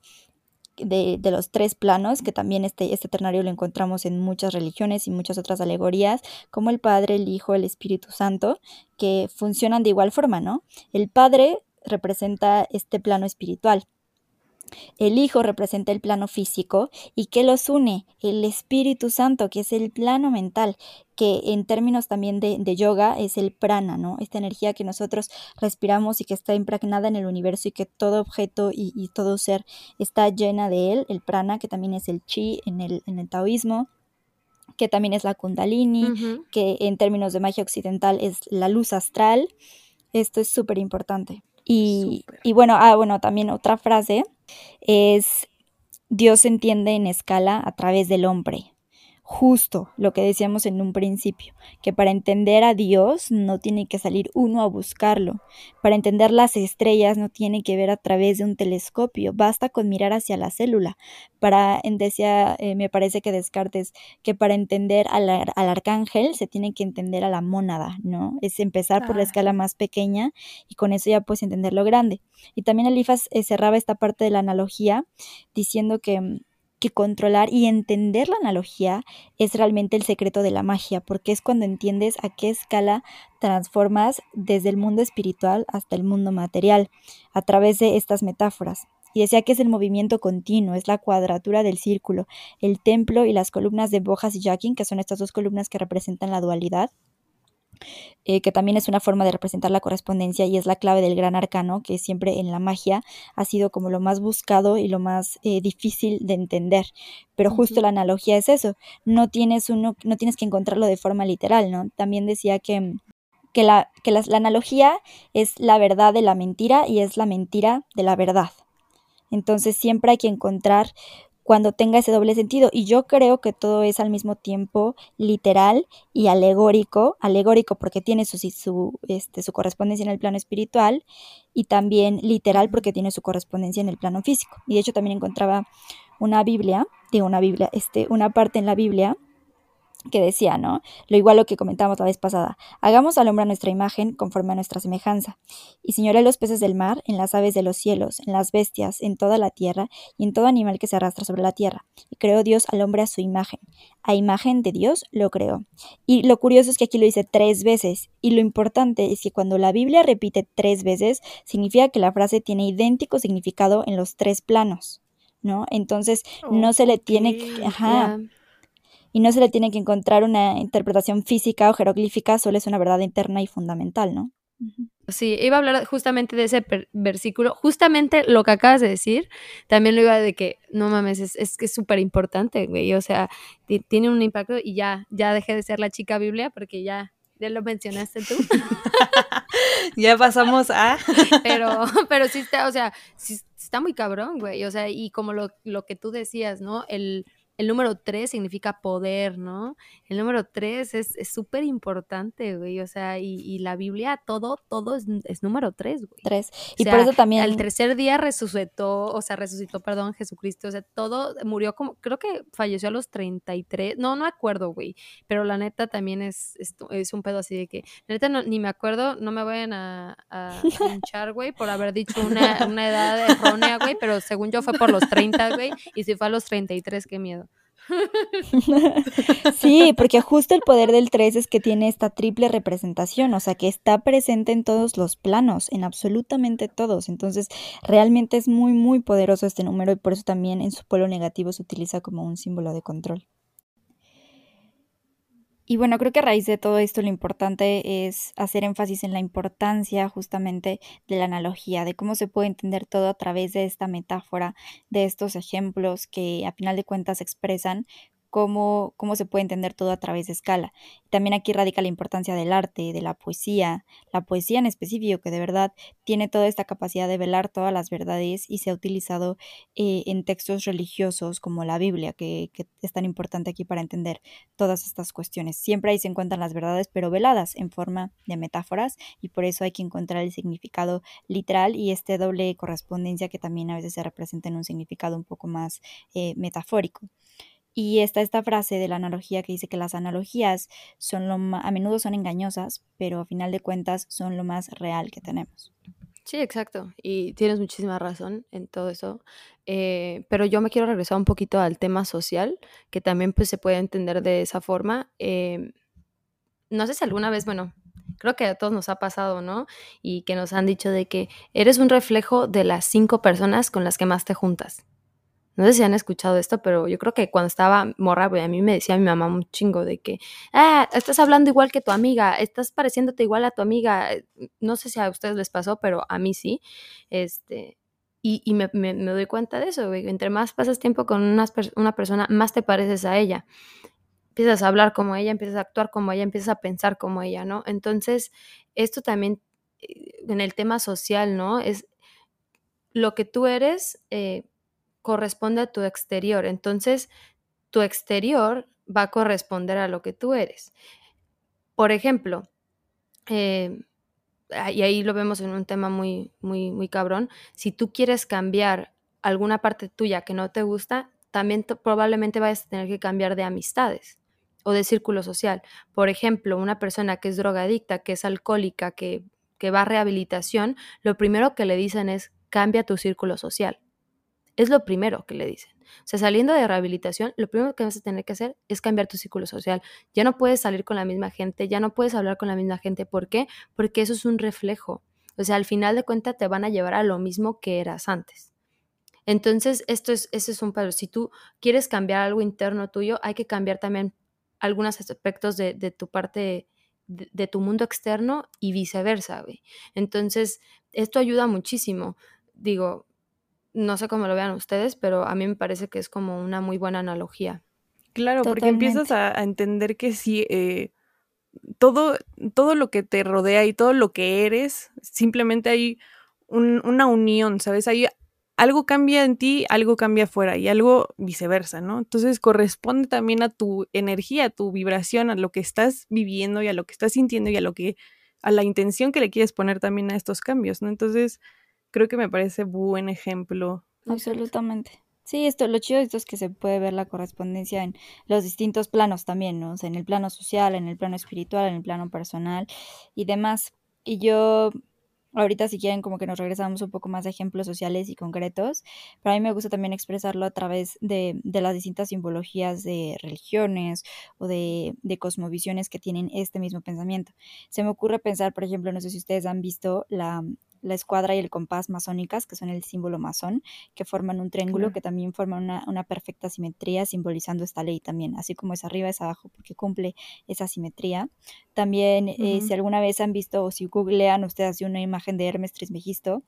de, de, los tres planos, que también este, este ternario lo encontramos en muchas religiones y muchas otras alegorías, como el Padre, el Hijo, el Espíritu Santo, que funcionan de igual forma, ¿no? El Padre representa este plano espiritual, el Hijo representa el plano físico y que los une el Espíritu Santo, que es el plano mental, que en términos también de, yoga es el prana, ¿no? Esta energía que nosotros respiramos y que está impregnada en el universo y que todo objeto y, todo ser está llena de él, el prana, que también es el chi en el, en el taoísmo que también es la kundalini, que en términos de magia occidental es la luz astral. Esto es súper importante. Y, y, bueno, ah, bueno, también otra frase es Dios entiende en escala a través del hombre justo lo que decíamos en un principio, que para entender a Dios no tiene que salir uno a buscarlo, para entender las estrellas no tiene que ver a través de un telescopio, basta con mirar hacia la célula. Para, decía, eh, me parece que Descartes, que para entender al, arcángel se tiene que entender a la mónada, ¿no? Es empezar por la escala más pequeña y con eso ya puedes entender lo grande. Y también Elifas eh, cerraba esta parte de la analogía diciendo que mm, que controlar y entender la analogía es realmente el secreto de la magia, porque es cuando entiendes a qué escala transformas desde el mundo espiritual hasta el mundo material, a través de estas metáforas. y decía que es el movimiento continuo, es la cuadratura del círculo, el templo y las columnas de Bojas y Jackin, que son estas dos columnas que representan la dualidad, eh, que también es una forma de representar la correspondencia y es la clave del gran arcano, que siempre en la magia ha sido como lo más buscado y lo más eh, difícil de entender. Pero justo la analogía es eso, no tienes, uno, no tienes que encontrarlo de forma literal, ¿no? También decía que, que, la, que la analogía es la verdad de la mentira y es la mentira de la verdad. Entonces siempre hay que encontrar cuando tenga ese doble sentido. Y yo creo que todo es al mismo tiempo literal y alegórico, alegórico porque tiene su, su, este, su correspondencia en el plano espiritual y también literal porque tiene su correspondencia en el plano físico. Y de hecho también encontraba una Biblia, digo una Biblia, este, una parte en la Biblia que decía, ¿no? Lo igual lo que comentamos la vez pasada. Hagamos al hombre a nuestra imagen conforme a nuestra semejanza. Y señoré los peces del mar, en las aves de los cielos, en las bestias, en toda la tierra y en todo animal que se arrastra sobre la tierra. Y creó Dios al hombre a su imagen. A imagen de Dios lo creó. Y lo curioso es que aquí lo dice tres veces. Y lo importante es que cuando la Biblia repite tres veces, significa que la frase tiene idéntico significado en los tres planos. ¿No? Entonces no se le tiene que, ajá, y no se le tiene que encontrar una interpretación física o jeroglífica, solo es una verdad interna y fundamental, ¿no? Sí, iba a hablar justamente de ese versículo, justamente lo que acabas de decir, también lo iba de que, no mames, es, es que es súper importante, güey, o sea, tiene un impacto y ya, ya dejé de ser la chica Biblia porque ya, ya lo mencionaste tú. ya pasamos a... pero, pero sí está, o sea, sí está muy cabrón, güey, o sea, y como lo, lo que tú decías, ¿no? El el número tres significa poder, ¿no? El número tres es súper importante, güey. O sea, y, la Biblia, todo, todo es, número tres, güey. Tres. Y por eso también. Al tercer día resucitó, o sea, resucitó, perdón, Jesucristo. O sea, todo murió como, creo que falleció a los 33. No, no acuerdo, güey. Pero la neta también es, es, un pedo así de que, la neta no, ni me acuerdo, no me vayan a, a hinchar, güey, por haber dicho una, una edad errónea, güey. Pero según yo fue por los 30, güey. Y si fue a los 33, qué miedo. sí, porque justo el poder del 3 es que tiene esta triple representación, o sea, que está presente en todos los planos, en absolutamente todos. Entonces, realmente es muy, muy poderoso este número y por eso también en su polo negativo se utiliza como un símbolo de control. Y bueno, creo que a raíz de todo esto lo importante es hacer énfasis en la importancia justamente de la analogía, de cómo se puede entender todo a través de esta metáfora, de estos ejemplos que a final de cuentas expresan cómo, cómo se puede entender todo a través de escala. También aquí radica la importancia del arte, de la poesía, la poesía en específico, que de verdad tiene toda esta capacidad de velar todas las verdades y se ha utilizado eh, en textos religiosos como la Biblia, que, es tan importante aquí para entender todas estas cuestiones. Siempre ahí se encuentran las verdades, pero veladas en forma de metáforas y por eso hay que encontrar el significado literal y este doble correspondencia que también a veces se representa en un significado un poco más eh, metafórico. Y está esta frase de la analogía que dice que las analogías son lo a menudo son engañosas, pero a final de cuentas son lo más real que tenemos. Sí, exacto. Y tienes muchísima razón en todo eso. Eh, pero yo me quiero regresar un poquito al tema social, que también pues, se puede entender de esa forma. Eh, no sé si alguna vez, bueno, creo que a todos nos ha pasado, ¿no? Y que nos han dicho de que eres un reflejo de las cinco personas con las que más te juntas. No sé si han escuchado esto, pero yo creo que cuando estaba morra, a mí me decía mi mamá un chingo de que, ah, estás hablando igual que tu amiga, estás pareciéndote igual a tu amiga. No sé si a ustedes les pasó, pero a mí sí. Este, y, me, doy cuenta de eso, güey. Entre más pasas tiempo con una, una persona, más te pareces a ella. Empiezas a hablar como ella, empiezas a actuar como ella, empiezas a pensar como ella, ¿no? Entonces, esto también eh, en el tema social, ¿no? Es lo que tú eres. Eh, corresponde a tu exterior. Entonces, tu exterior va a corresponder a lo que tú eres. Por ejemplo, eh, y ahí lo vemos en un tema muy, muy, muy cabrón, si tú quieres cambiar alguna parte tuya que no te gusta, también probablemente vayas a tener que cambiar de amistades o de círculo social. Por ejemplo, una persona que es drogadicta, que es alcohólica, que, que va a rehabilitación, lo primero que le dicen es cambia tu círculo social. Es lo primero que le dicen. O sea, saliendo de rehabilitación, lo primero que vas a tener que hacer es cambiar tu círculo social. Ya no puedes salir con la misma gente, ya no puedes hablar con la misma gente. ¿Por qué? Porque eso es un reflejo. O sea, al final de cuentas te van a llevar a lo mismo que eras antes. Entonces, esto es, ese es un paso. Si tú quieres cambiar algo interno tuyo, hay que cambiar también algunos aspectos de, tu parte, de, tu mundo externo y viceversa, güey. Entonces, esto ayuda muchísimo. Digo, no sé cómo lo vean ustedes, pero a mí me parece que es como una muy buena analogía. Claro, porque empiezas a, entender que sí, eh, todo, todo lo que te rodea y todo lo que eres, simplemente hay una unión, ¿sabes? Hay algo cambia en ti, algo cambia afuera y algo viceversa, ¿no? Entonces corresponde también a tu energía, a tu vibración, a lo que estás viviendo y a lo que estás sintiendo y a lo que a la intención que le quieres poner también a estos cambios, ¿no? Entonces, creo que me parece buen ejemplo. Absolutamente. Sí, esto, lo chido de esto es que se puede ver la correspondencia en los distintos planos también, ¿no? O sea, en el plano social, en el plano espiritual, en el plano personal y demás. Y yo Ahorita si quieren como que nos regresamos un poco más de ejemplos sociales y concretos, pero a mí me gusta también expresarlo a través de, de las distintas simbologías de religiones o de, de, cosmovisiones que tienen este mismo pensamiento. Se me ocurre pensar, por ejemplo, no sé si ustedes han visto la, la escuadra y el compás masónicas, que son el símbolo masón, que forman un triángulo que también forman una, una, perfecta simetría, simbolizando esta ley también, así como es arriba es abajo, porque cumple esa simetría. También, eh, si alguna vez han visto o si googlean ustedes una imagen de Hermes Trismegisto,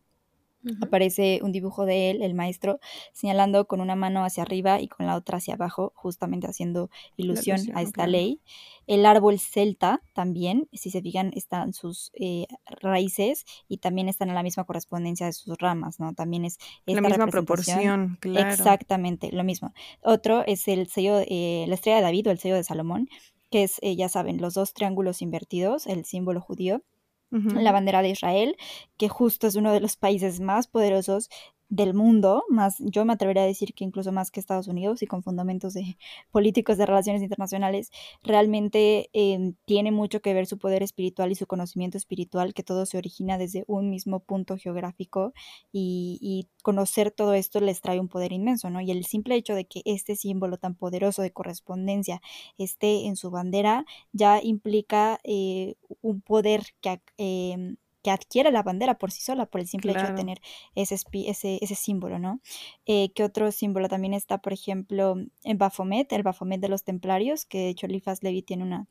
Aparece un dibujo de él, el maestro, señalando con una mano hacia arriba y con la otra hacia abajo, justamente haciendo ilusión a esta ley. El árbol celta también, si se fijan, están sus eh, raíces y también están en la misma correspondencia de sus ramas, ¿no? También es esta la misma proporción, claro. Exactamente, lo mismo. Otro es el sello, eh, la estrella de David o el sello de Salomón, que es, eh, ya saben, los dos triángulos invertidos, el símbolo judío la bandera de Israel, que justo es uno de los países más poderosos del mundo, más yo me atrevería a decir que incluso más que Estados Unidos y con fundamentos de políticos de relaciones internacionales, realmente em, tiene mucho que ver su poder espiritual y su conocimiento espiritual, que todo se origina desde un mismo punto geográfico y, y, conocer todo esto les trae un poder inmenso, ¿no? Y el simple hecho de que este símbolo tan poderoso de correspondencia esté en su bandera ya implica eh, un poder que... Eh, que adquiere la bandera por sí sola, por el simple hecho de tener ese, ese, ese símbolo, ¿no? Eh, ¿Qué otro símbolo también está, por ejemplo, en Baphomet, el Baphomet de los templarios, que de hecho Eliphas Levi tiene una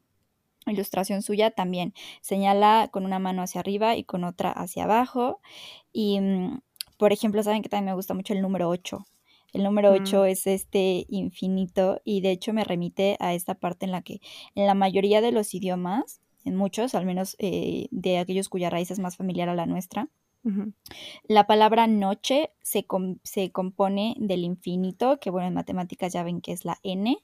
ilustración suya, también señala con una mano hacia arriba y con otra hacia abajo. Y, mm, por ejemplo, saben que también me gusta mucho el número 8. El número 8 mm. es este infinito y de hecho me remite a esta parte en la que en la mayoría de los idiomas en muchos, al menos eh, de aquellos cuya raíz es más familiar a la nuestra. La palabra noche se, se, compone del infinito, que bueno, en matemáticas ya ven que es la n,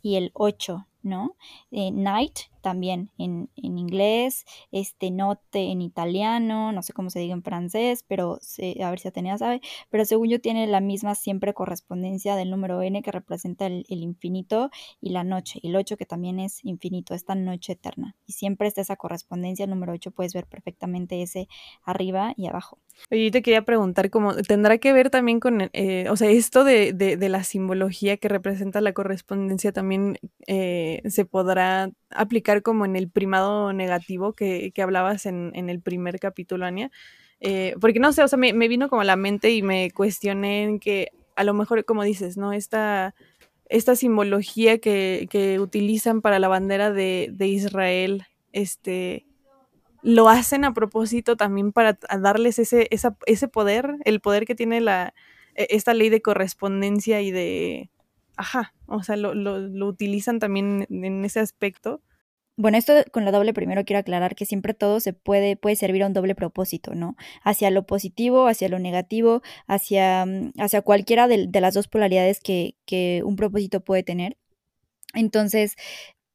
y el 8, ¿no? Eh, night también en, inglés, este note en italiano, no sé cómo se diga en francés, pero a ver si Atenea sabe, pero según yo tiene la misma siempre correspondencia del número n que representa el, infinito y la noche, y el 8 que también es infinito, esta noche eterna. Y siempre está esa correspondencia, el número 8 puedes ver perfectamente ese arriba y abajo. Oye, te quería preguntar, ¿cómo tendrá que ver también con, eh, o sea, esto de, de, la simbología que representa la correspondencia también eh, se podrá aplicar como en el primado negativo que, que hablabas en, en, el primer capítulo, Ania? Eh, porque no sé, o sea, me, me, vino como a la mente y me cuestioné en que a lo mejor, como dices, ¿no? Esta, esta simbología que, que utilizan para la bandera de, de Israel, este lo hacen a propósito también para darles ese, ese poder, el poder que tiene la, e, esta ley de correspondencia y de, ajá, o sea, lo, lo, utilizan también en ese aspecto. Bueno, esto con lo doble primero quiero aclarar que siempre todo se puede, puede servir a un doble propósito, ¿no? Hacia lo positivo, hacia lo negativo, hacia, mm, hacia cualquiera de, las dos polaridades que, que un propósito puede tener. Entonces,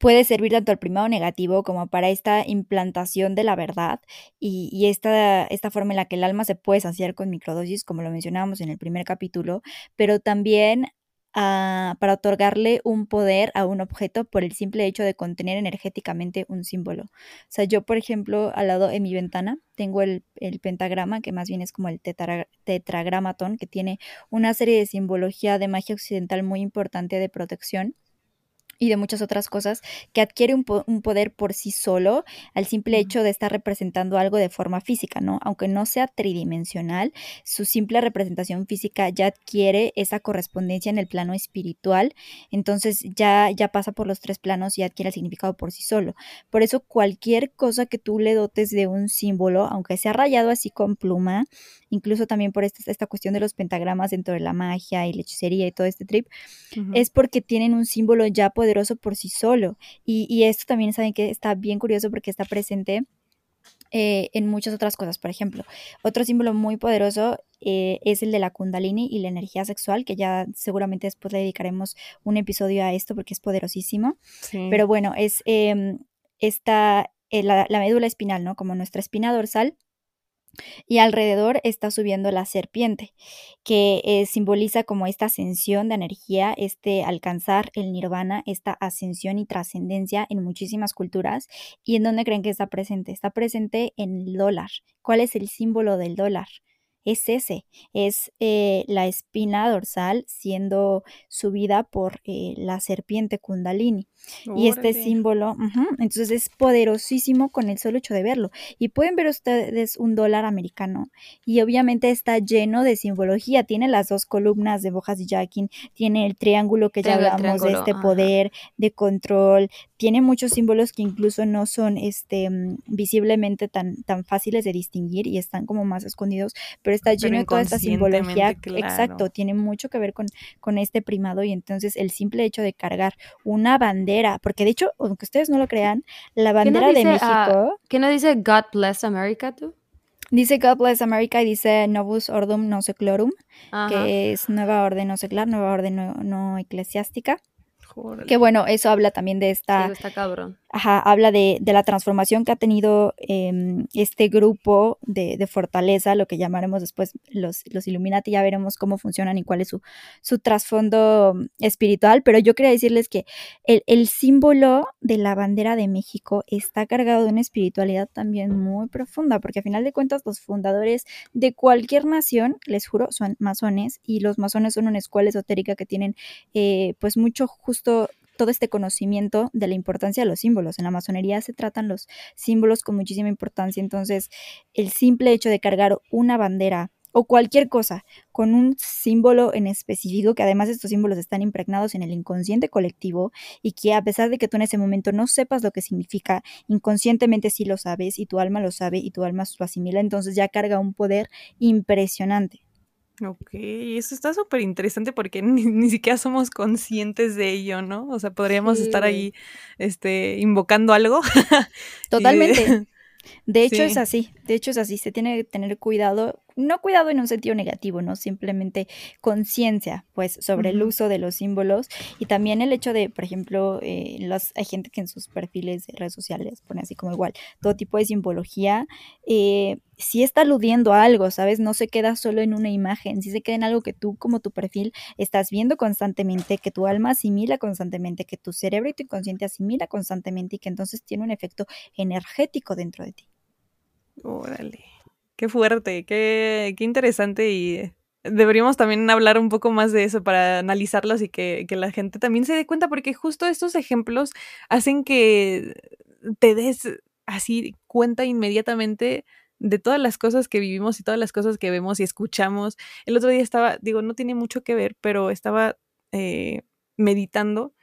puede servir tanto al primado negativo como para esta implantación de la verdad y, esta, esta, forma en la que el alma se puede saciar con microdosis, como lo mencionábamos en el primer capítulo, pero también ah, para otorgarle un poder a un objeto por el simple hecho de contener energéticamente un símbolo. O sea, yo, por ejemplo, al lado en mi ventana tengo el, pentagrama, que más bien es como el tetragramatón, que tiene una serie de simbología de magia occidental muy importante de protección y de muchas otras cosas, que adquiere un, poder por sí solo al simple hecho de estar representando algo de forma física, ¿no? Aunque no sea tridimensional, su simple representación física ya adquiere esa correspondencia en el plano espiritual, entonces ya, ya pasa por los tres planos y adquiere el significado por sí solo. Por eso cualquier cosa que tú le dotes de un símbolo, aunque sea rayado así con pluma, incluso también por esta, esta cuestión de los pentagramas dentro de la magia y la hechicería y todo este trip, es porque tienen un símbolo ya poderoso por sí solo. Y, esto también saben que está bien curioso porque está presente eh, en muchas otras cosas. Por ejemplo, otro símbolo muy poderoso eh, es el de la kundalini y la energía sexual, que ya seguramente después le dedicaremos un episodio a esto porque es poderosísimo. Pero bueno, es em, esta, eh, la, la, médula espinal, ¿no? Como nuestra espina dorsal y alrededor está subiendo la serpiente, que eh, simboliza como esta ascensión de energía, este alcanzar el nirvana, esta ascensión y trascendencia en muchísimas culturas. ¿Y en dónde creen que está presente? Está presente en el dólar. ¿Cuál es el símbolo del dólar? es ese, es eh, la espina dorsal siendo subida por eh, la serpiente kundalini. Y este símbolo, entonces es poderosísimo con el solo hecho de verlo. Y pueden ver ustedes un dólar americano y obviamente está lleno de simbología. Tiene las dos columnas de Bojas y Jackin, tiene el triángulo que ya hablamos de este poder, de control, tiene muchos símbolos que incluso no son este, mm, visiblemente tan, tan fáciles de distinguir y están como más escondidos, pero está lleno de toda esta simbología. Exacto, tiene mucho que ver con, con este primado y entonces el simple hecho de cargar una bandera, porque de hecho, aunque ustedes no lo crean, la bandera de México... Uh, ¿Qué no dice God bless America tú? Dice God bless America y dice Novus Ordum No Seclorum, que es nueva orden no seclar, nueva orden no eclesiástica. Que bueno, eso habla también de esta... está cabrón. Ajá, habla de, la transformación que ha tenido em, este grupo de, fortaleza, lo que llamaremos después los, los Illuminati, ya veremos cómo funcionan y cuál es su, su trasfondo espiritual, pero yo quería decirles que el, el, símbolo de la bandera de México está cargado de una espiritualidad también muy profunda, porque a final de cuentas los fundadores de cualquier nación, les juro, son masones y los masones son una escuela esotérica que tienen eh, pues mucho justo todo este conocimiento de la importancia de los símbolos. En la masonería se tratan los símbolos con muchísima importancia, entonces el simple hecho de cargar una bandera o cualquier cosa con un símbolo en específico, que además estos símbolos están impregnados en el inconsciente colectivo y que a pesar de que tú en ese momento no sepas lo que significa, inconscientemente sí lo sabes y tu alma lo sabe y tu alma lo asimila, entonces ya carga un poder impresionante. Ok, eso está súper interesante porque ni, siquiera somos conscientes de ello, ¿no? O sea, podríamos estar ahí este, invocando algo. Totalmente. De hecho es así, de hecho es así, se tiene que tener cuidado no cuidado en un sentido negativo, ¿no? Simplemente conciencia, pues, sobre el uso de los símbolos y también el hecho de, por ejemplo, eh, los, hay gente que en sus perfiles de redes sociales pone así como igual, todo tipo de simbología, eh, si está aludiendo a algo, ¿sabes? No se queda solo en una imagen, si se queda en algo que tú como tu perfil estás viendo constantemente, que tu alma asimila constantemente, que tu cerebro y tu inconsciente asimila constantemente y que entonces tiene un efecto energético dentro de ti. Órale. Qué fuerte, qué, qué interesante y deberíamos también hablar un poco más de eso para analizarlos y que, que, la gente también se dé cuenta, porque justo estos ejemplos hacen que te des así cuenta inmediatamente de todas las cosas que vivimos y todas las cosas que vemos y escuchamos. El otro día estaba, digo, no tiene mucho que ver, pero estaba eh, meditando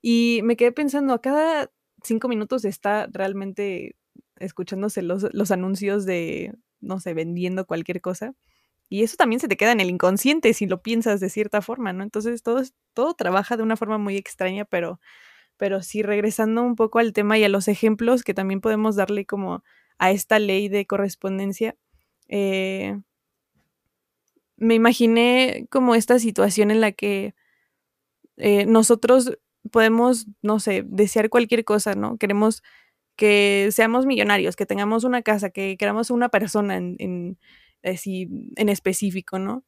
y me quedé pensando, a cada cinco minutos está realmente escuchándose los, los anuncios de no sé, vendiendo cualquier cosa. Y eso también se te queda en el inconsciente si lo piensas de cierta forma, ¿no? Entonces todo, todo trabaja de una forma muy extraña, pero, pero sí, regresando un poco al tema y a los ejemplos que también podemos darle como a esta ley de correspondencia, eh, me imaginé como esta situación en la que eh, nosotros podemos, no sé, desear cualquier cosa, ¿no? Queremos que seamos millonarios, que tengamos una casa, que queramos una persona en, en, en específico, ¿no?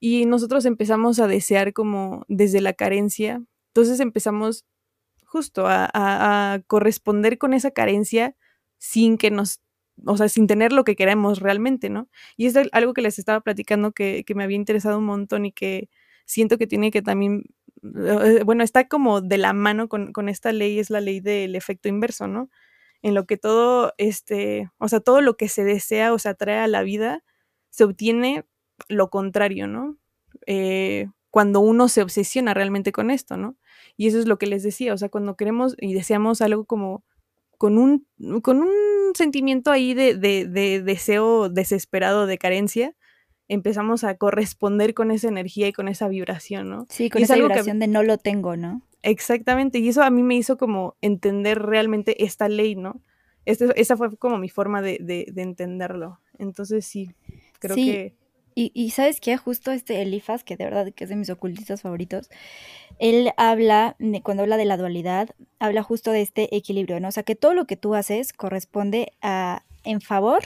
Y nosotros empezamos a desear como desde la carencia, entonces empezamos justo a, corresponder con esa carencia sin que nos, o sea, sin tener lo que queremos realmente, ¿no? Y es algo que les estaba platicando que, que me había interesado un montón y que siento que tiene que también eh, bueno, está como de la mano con, con esta ley, es la ley del efecto inverso, ¿no? En lo que todo, este, o sea, todo lo que se desea o se atrae a la vida, se obtiene lo contrario, ¿no? Eh, cuando uno se obsesiona realmente con esto, ¿no? Y eso es lo que les decía, o sea, cuando queremos y deseamos algo como con un, con un sentimiento ahí de, de, de deseo desesperado, de carencia, empezamos a corresponder con esa energía y con esa vibración, ¿no? Sí, con Y es esa que- vibración de no lo tengo, ¿no? Exactamente, y eso a mí me hizo como entender realmente esta ley, ¿no? Este- esa fue como mi forma de, de- de entenderlo. Entonces sí, creo Sí. que... Y, y sabes qué, justo este Elifaz, que de verdad que es de mis ocultistas favoritos, él habla, cuando habla de la dualidad, habla justo de este equilibrio, ¿no? O sea, que todo lo que tú haces corresponde a en favor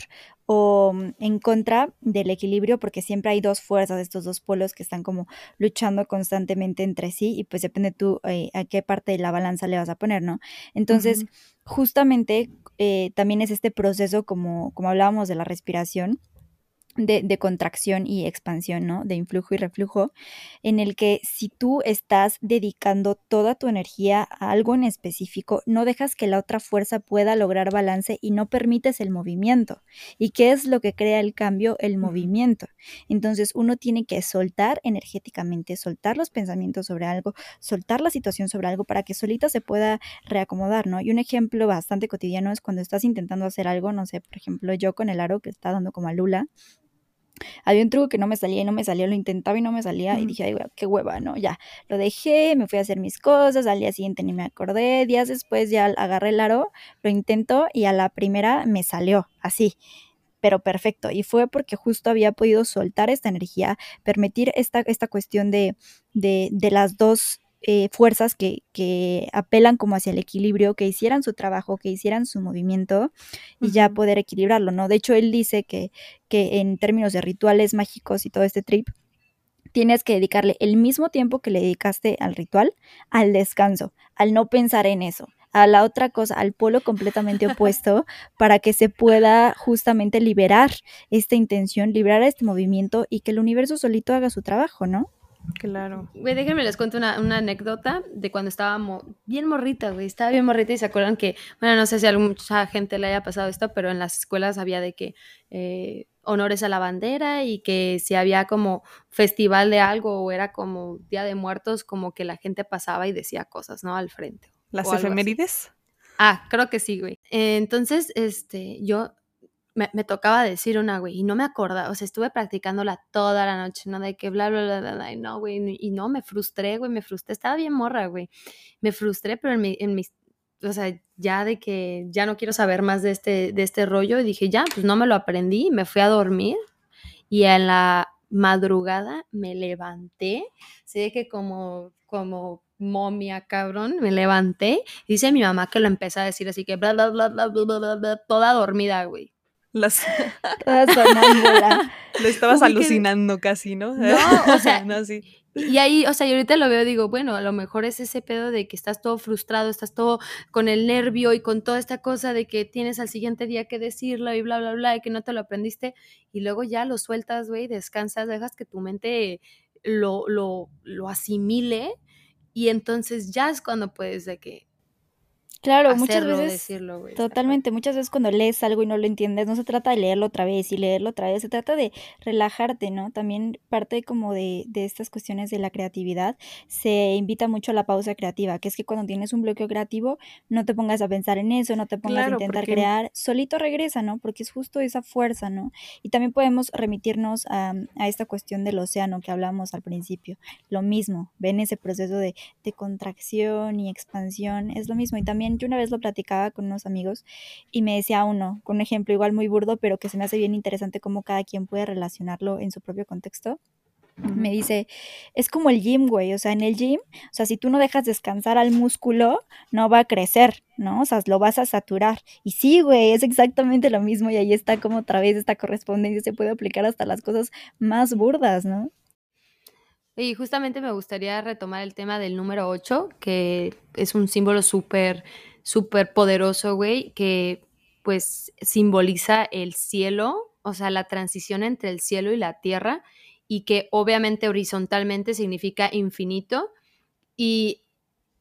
o mm, en contra del equilibrio, porque siempre hay dos fuerzas, estos dos polos que están como luchando constantemente entre sí, y pues depende tú eh, a qué parte de la balanza le vas a poner, ¿no? Entonces, justamente eh, también es este proceso, como, como hablábamos de la respiración, de, de contracción y expansión, ¿no? De influjo y reflujo, en el que si tú estás dedicando toda tu energía a algo en específico, no dejas que la otra fuerza pueda lograr balance y no permites el movimiento. ¿Y qué es lo que crea el cambio? El movimiento. Entonces uno tiene que soltar energéticamente, soltar los pensamientos sobre algo, soltar la situación sobre algo para que solita se pueda reacomodar, ¿no? Y un ejemplo bastante cotidiano es cuando estás intentando hacer algo, no sé, por ejemplo, yo con el aro que está dando como a Lula, había un truco que no me salía y no me salía, lo intentaba y no me salía y dije, ay, qué hueva, ¿no? Ya, lo dejé, me fui a hacer mis cosas, al día siguiente ni me acordé, días después ya agarré el aro, lo intento y a la primera me salió así, pero perfecto. Y fue porque justo había podido soltar esta energía, permitir esta, esta cuestión de, de, de las dos eh, fuerzas que, que apelan como hacia el equilibrio, que hicieran su trabajo, que hicieran su movimiento y ya poder equilibrarlo, ¿no? De hecho, él dice que, que en términos de rituales mágicos y todo este trip, tienes que dedicarle el mismo tiempo que le dedicaste al ritual, al descanso, al no pensar en eso, a la otra cosa, al polo completamente opuesto, para que se pueda justamente liberar esta intención, liberar este movimiento y que el universo solito haga su trabajo, ¿no? Claro. Güey, déjenme les cuento una, una anécdota de cuando estaba mo- bien morrita, güey. Estaba bien morrita y se acuerdan que, bueno, no sé si a mucha gente le haya pasado esto, pero en las escuelas había de que eh, honores a la bandera y que si había como festival de algo o era como Día de Muertos, como que la gente pasaba y decía cosas, ¿no? Al frente. Las efemérides. Ah, creo que sí, güey. Entonces, este, yo me, tocaba decir una, güey, y no me acordaba, o sea, estuve practicándola toda la noche, ¿no? De que bla, bla, bla, bla, y no, güey, y no, me frustré, güey, me frustré, estaba bien morra, güey, me frustré, pero en, mi, en mis, o sea, ya de que ya no quiero saber más de este, de este rollo, y dije, ya, pues no me lo aprendí, me fui a dormir, y en la madrugada me levanté, sé ¿sí? que como, como momia, cabrón, me levanté, dice mi mamá que lo empecé a decir así que bla, bla, bla, bla, bla, bla, bla toda dormida, güey. Las, Toda sonámbula. lo estabas alucinando casi, ¿no? No, o sea, no, sí. Y ahí, o sea, yo ahorita lo veo, digo, bueno, a lo mejor es ese pedo de que estás todo frustrado, estás todo con el nervio y con toda esta cosa de que tienes al siguiente día que decirlo y bla, bla, bla, y que no te lo aprendiste, y luego ya lo sueltas, güey, descansas, dejas que tu mente lo, lo, lo asimile, y entonces ya es cuando puedes de que Claro, muchas veces decirlo, güey. está Totalmente, muchas veces cuando lees algo y no lo entiendes, no se trata de leerlo otra vez y leerlo otra vez, se trata de relajarte, ¿no? También parte como de, de estas cuestiones de la creatividad, se invita mucho a la pausa creativa, que es que cuando tienes un bloqueo creativo, no te pongas a pensar en eso, no te pongas Claro, a intentar porque- crear, solito regresa, ¿no? Porque es justo esa fuerza, ¿no? Y también podemos remitirnos a, a esta cuestión del océano que hablamos al principio, lo mismo, ven ese proceso de, de contracción y expansión, es lo mismo. Y también yo una vez lo platicaba con unos amigos y me decía uno, con un ejemplo igual muy burdo, pero que se me hace bien interesante cómo cada quien puede relacionarlo en su propio contexto. Me dice, es como el gym, güey, o sea, en el gym, o sea, si tú no dejas descansar al músculo, no va a crecer, ¿no? O sea, lo vas a saturar. Y sí, güey, es exactamente lo mismo y ahí está como otra vez esta correspondencia, se puede aplicar hasta las cosas más burdas, ¿no? Y justamente me gustaría retomar el tema del número 8, que es un símbolo súper, súper poderoso, güey, que pues simboliza el cielo, o sea, la transición entre el cielo y la tierra, y que obviamente horizontalmente significa infinito, Y,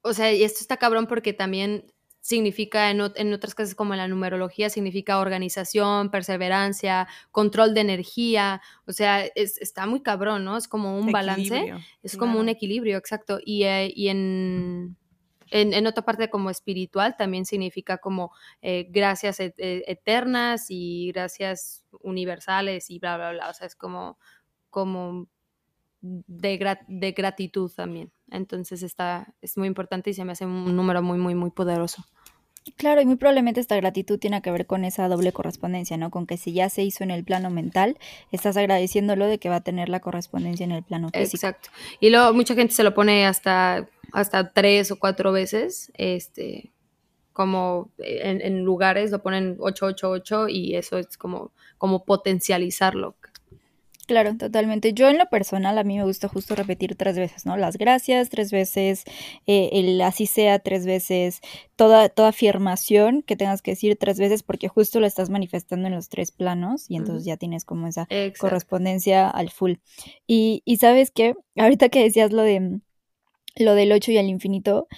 o sea, y esto está cabrón porque también significa en, otras cosas como en la numerología, significa organización, perseverancia, control de energía, o sea, está muy cabrón, ¿no? Es como un balance, es como un equilibrio, exacto. Y, eh, en, en, otra parte como espiritual también significa como eh, gracias e, e, eternas y gracias universales y bla, bla, bla, o sea, es como, como de, de gratitud también. Entonces está, es muy importante y se me hace un número muy, muy, muy poderoso. Claro, y muy probablemente esta gratitud tiene que ver con esa doble correspondencia, ¿no? Con que si ya se hizo en el plano mental, estás agradeciéndolo de que va a tener la correspondencia en el plano físico. Exacto. Y luego mucha gente se lo pone hasta, hasta tres o cuatro veces, este, como en, en lugares lo ponen 888 y eso es como, como potencializarlo. Claro, totalmente. Yo en lo personal a mí me gusta justo repetir tres veces, ¿no? Las gracias tres veces, eh, el así sea tres veces, toda, toda afirmación que tengas que decir tres veces porque justo lo estás manifestando en los tres planos y entonces ya tienes como esa correspondencia al full. Y, y sabes qué, ahorita que decías lo de lo del 8 y el infinito,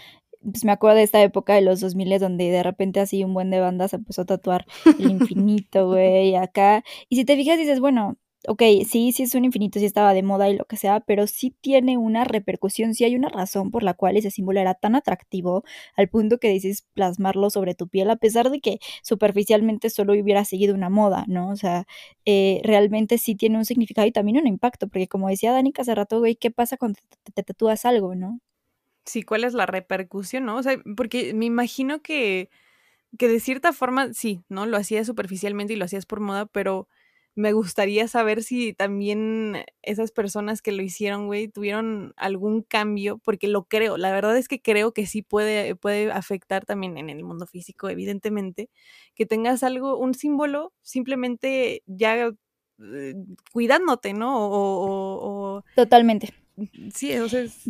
pues me acuerdo de esta época de los 2000 donde de repente así un buen de bandas se empezó a tatuar el infinito, güey, acá. Y si te fijas dices, bueno, ok, sí, sí es un infinito, sí estaba de moda y lo que sea, pero sí tiene una repercusión, sí hay una razón por la cual ese símbolo era tan atractivo al punto que dices plasmarlo sobre tu piel, a pesar de que superficialmente solo hubiera seguido una moda, ¿no? O sea, eh, realmente sí tiene un significado y también un impacto, porque como decía Danica hace rato, güey, ¿qué pasa cuando te, tatúas algo, no? Sí, ¿cuál es la repercusión, no? O sea, porque me imagino que, que de cierta forma, sí, ¿no? Lo hacías superficialmente y lo hacías por moda, pero me gustaría saber si también esas personas que lo hicieron, güey, tuvieron algún cambio, porque lo creo, la verdad es que creo que sí puede, puede afectar también en el mundo físico, evidentemente, que tengas algo, un símbolo, simplemente ya eh, cuidándote, ¿no? O, Totalmente. Sí, entonces...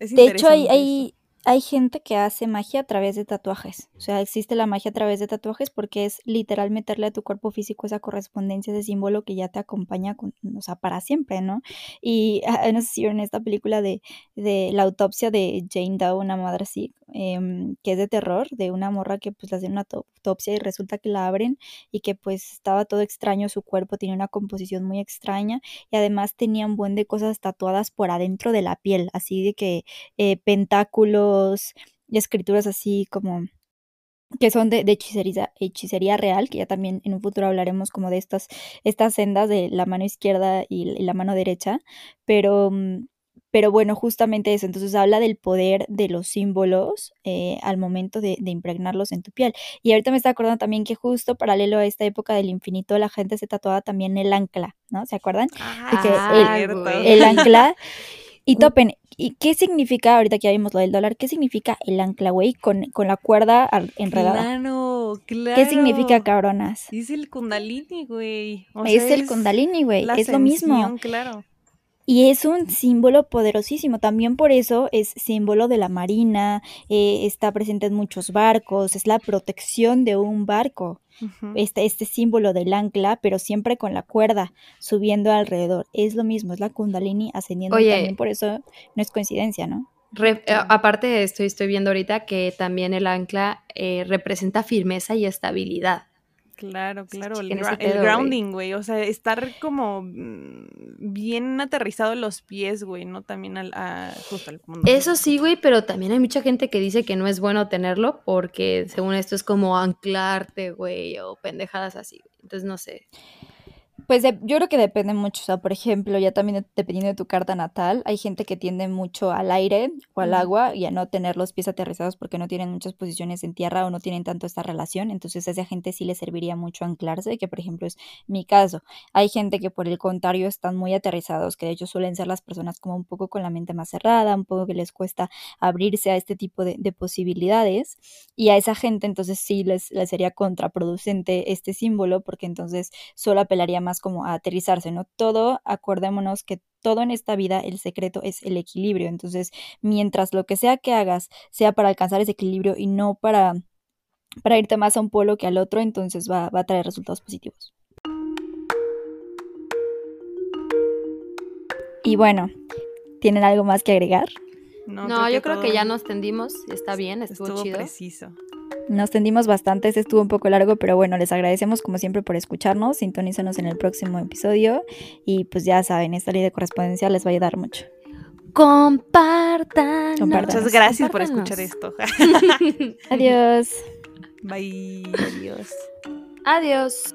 Es de hecho, hay, hay, hay gente que hace magia a través de tatuajes. O sea, existe la magia a través de tatuajes porque es literal meterle a tu cuerpo físico esa correspondencia, ese símbolo que ya te acompaña, con, o sea, para siempre, ¿no? Y ah, no sé si en esta película de, de la autopsia de Jane Doe, una madre así, em, que es de terror, de una morra que pues le hacen una autopsia y resulta que la abren y que pues estaba todo extraño, su cuerpo tenía una composición muy extraña y además tenía un buen de cosas tatuadas por adentro de la piel, así de que eh, pentáculos, escrituras así como que son de, hechicería, hechicería, real, que ya también en un futuro hablaremos como de estas, estas sendas de la mano izquierda y, la mano derecha, pero, mm, pero bueno, justamente eso, entonces habla del poder de los símbolos eh, al momento de, impregnarlos en tu piel. Y ahorita me está acordando también que justo paralelo a esta época del infinito, la gente se tatuaba también el ancla, ¿no? ¿Se acuerdan? Ah, el ancla Y topen, ¿y qué significa, ahorita que ya vimos lo del dólar, qué significa el ancla, güey, con, con la cuerda enredada? Claro, claro. ¿Qué significa, cabronas? Es el kundalini, güey. es, el kundalini, güey, es lo mismo. claro. Y es un símbolo poderosísimo, también por eso es símbolo de la marina, eh, está presente en muchos barcos, es la protección de un barco, este, este símbolo del ancla, pero siempre con la cuerda subiendo alrededor. Es lo mismo, es la kundalini ascendiendo también, por eso no es coincidencia, ¿no? Eh, aparte de esto, estoy viendo ahorita que también el ancla eh, representa firmeza y estabilidad. Claro, claro, el, grounding, güey, o sea, estar como mm, bien aterrizado los pies, güey, no también al, a, justo al mundo. Eso sí, güey, pero también hay mucha gente que dice que no es bueno tenerlo porque según esto es como anclarte, güey, o pendejadas así, entonces no sé. Pues yo creo que depende mucho, o sea, por ejemplo, ya también dependiendo de tu carta natal, hay gente que tiende mucho al aire o al agua y a no tener los pies aterrizados porque no tienen muchas posiciones en tierra o no tienen tanto esta relación, entonces a esa gente sí le serviría mucho anclarse, que por ejemplo es mi caso. Hay gente que por el contrario están muy aterrizados, que de hecho suelen ser las personas como un poco con la mente más cerrada, un poco que les cuesta abrirse a este tipo de, posibilidades. Y a esa gente entonces sí les, les sería contraproducente este símbolo porque entonces solo apelaría más como a aterrizarse, ¿no? Todo, acordémonos que todo en esta vida, el secreto es el equilibrio. Entonces, mientras lo que sea que hagas sea para alcanzar ese equilibrio y no para, para irte más a un polo que al otro, entonces va, va a traer resultados positivos. Y bueno, ¿tienen algo más que agregar? No, No, yo creo todo que ya nos tendimos. Está bien, estuvo, estuvo chido. preciso. Nos tendimos bastante, este estuvo un poco largo, pero bueno, les agradecemos como siempre por escucharnos. Sintonízanos en el próximo episodio. Y pues ya saben, esta ley de correspondencia les va a ayudar mucho. Compartan. Muchas gracias por escuchar esto. Adiós. Bye. Adiós. Adiós.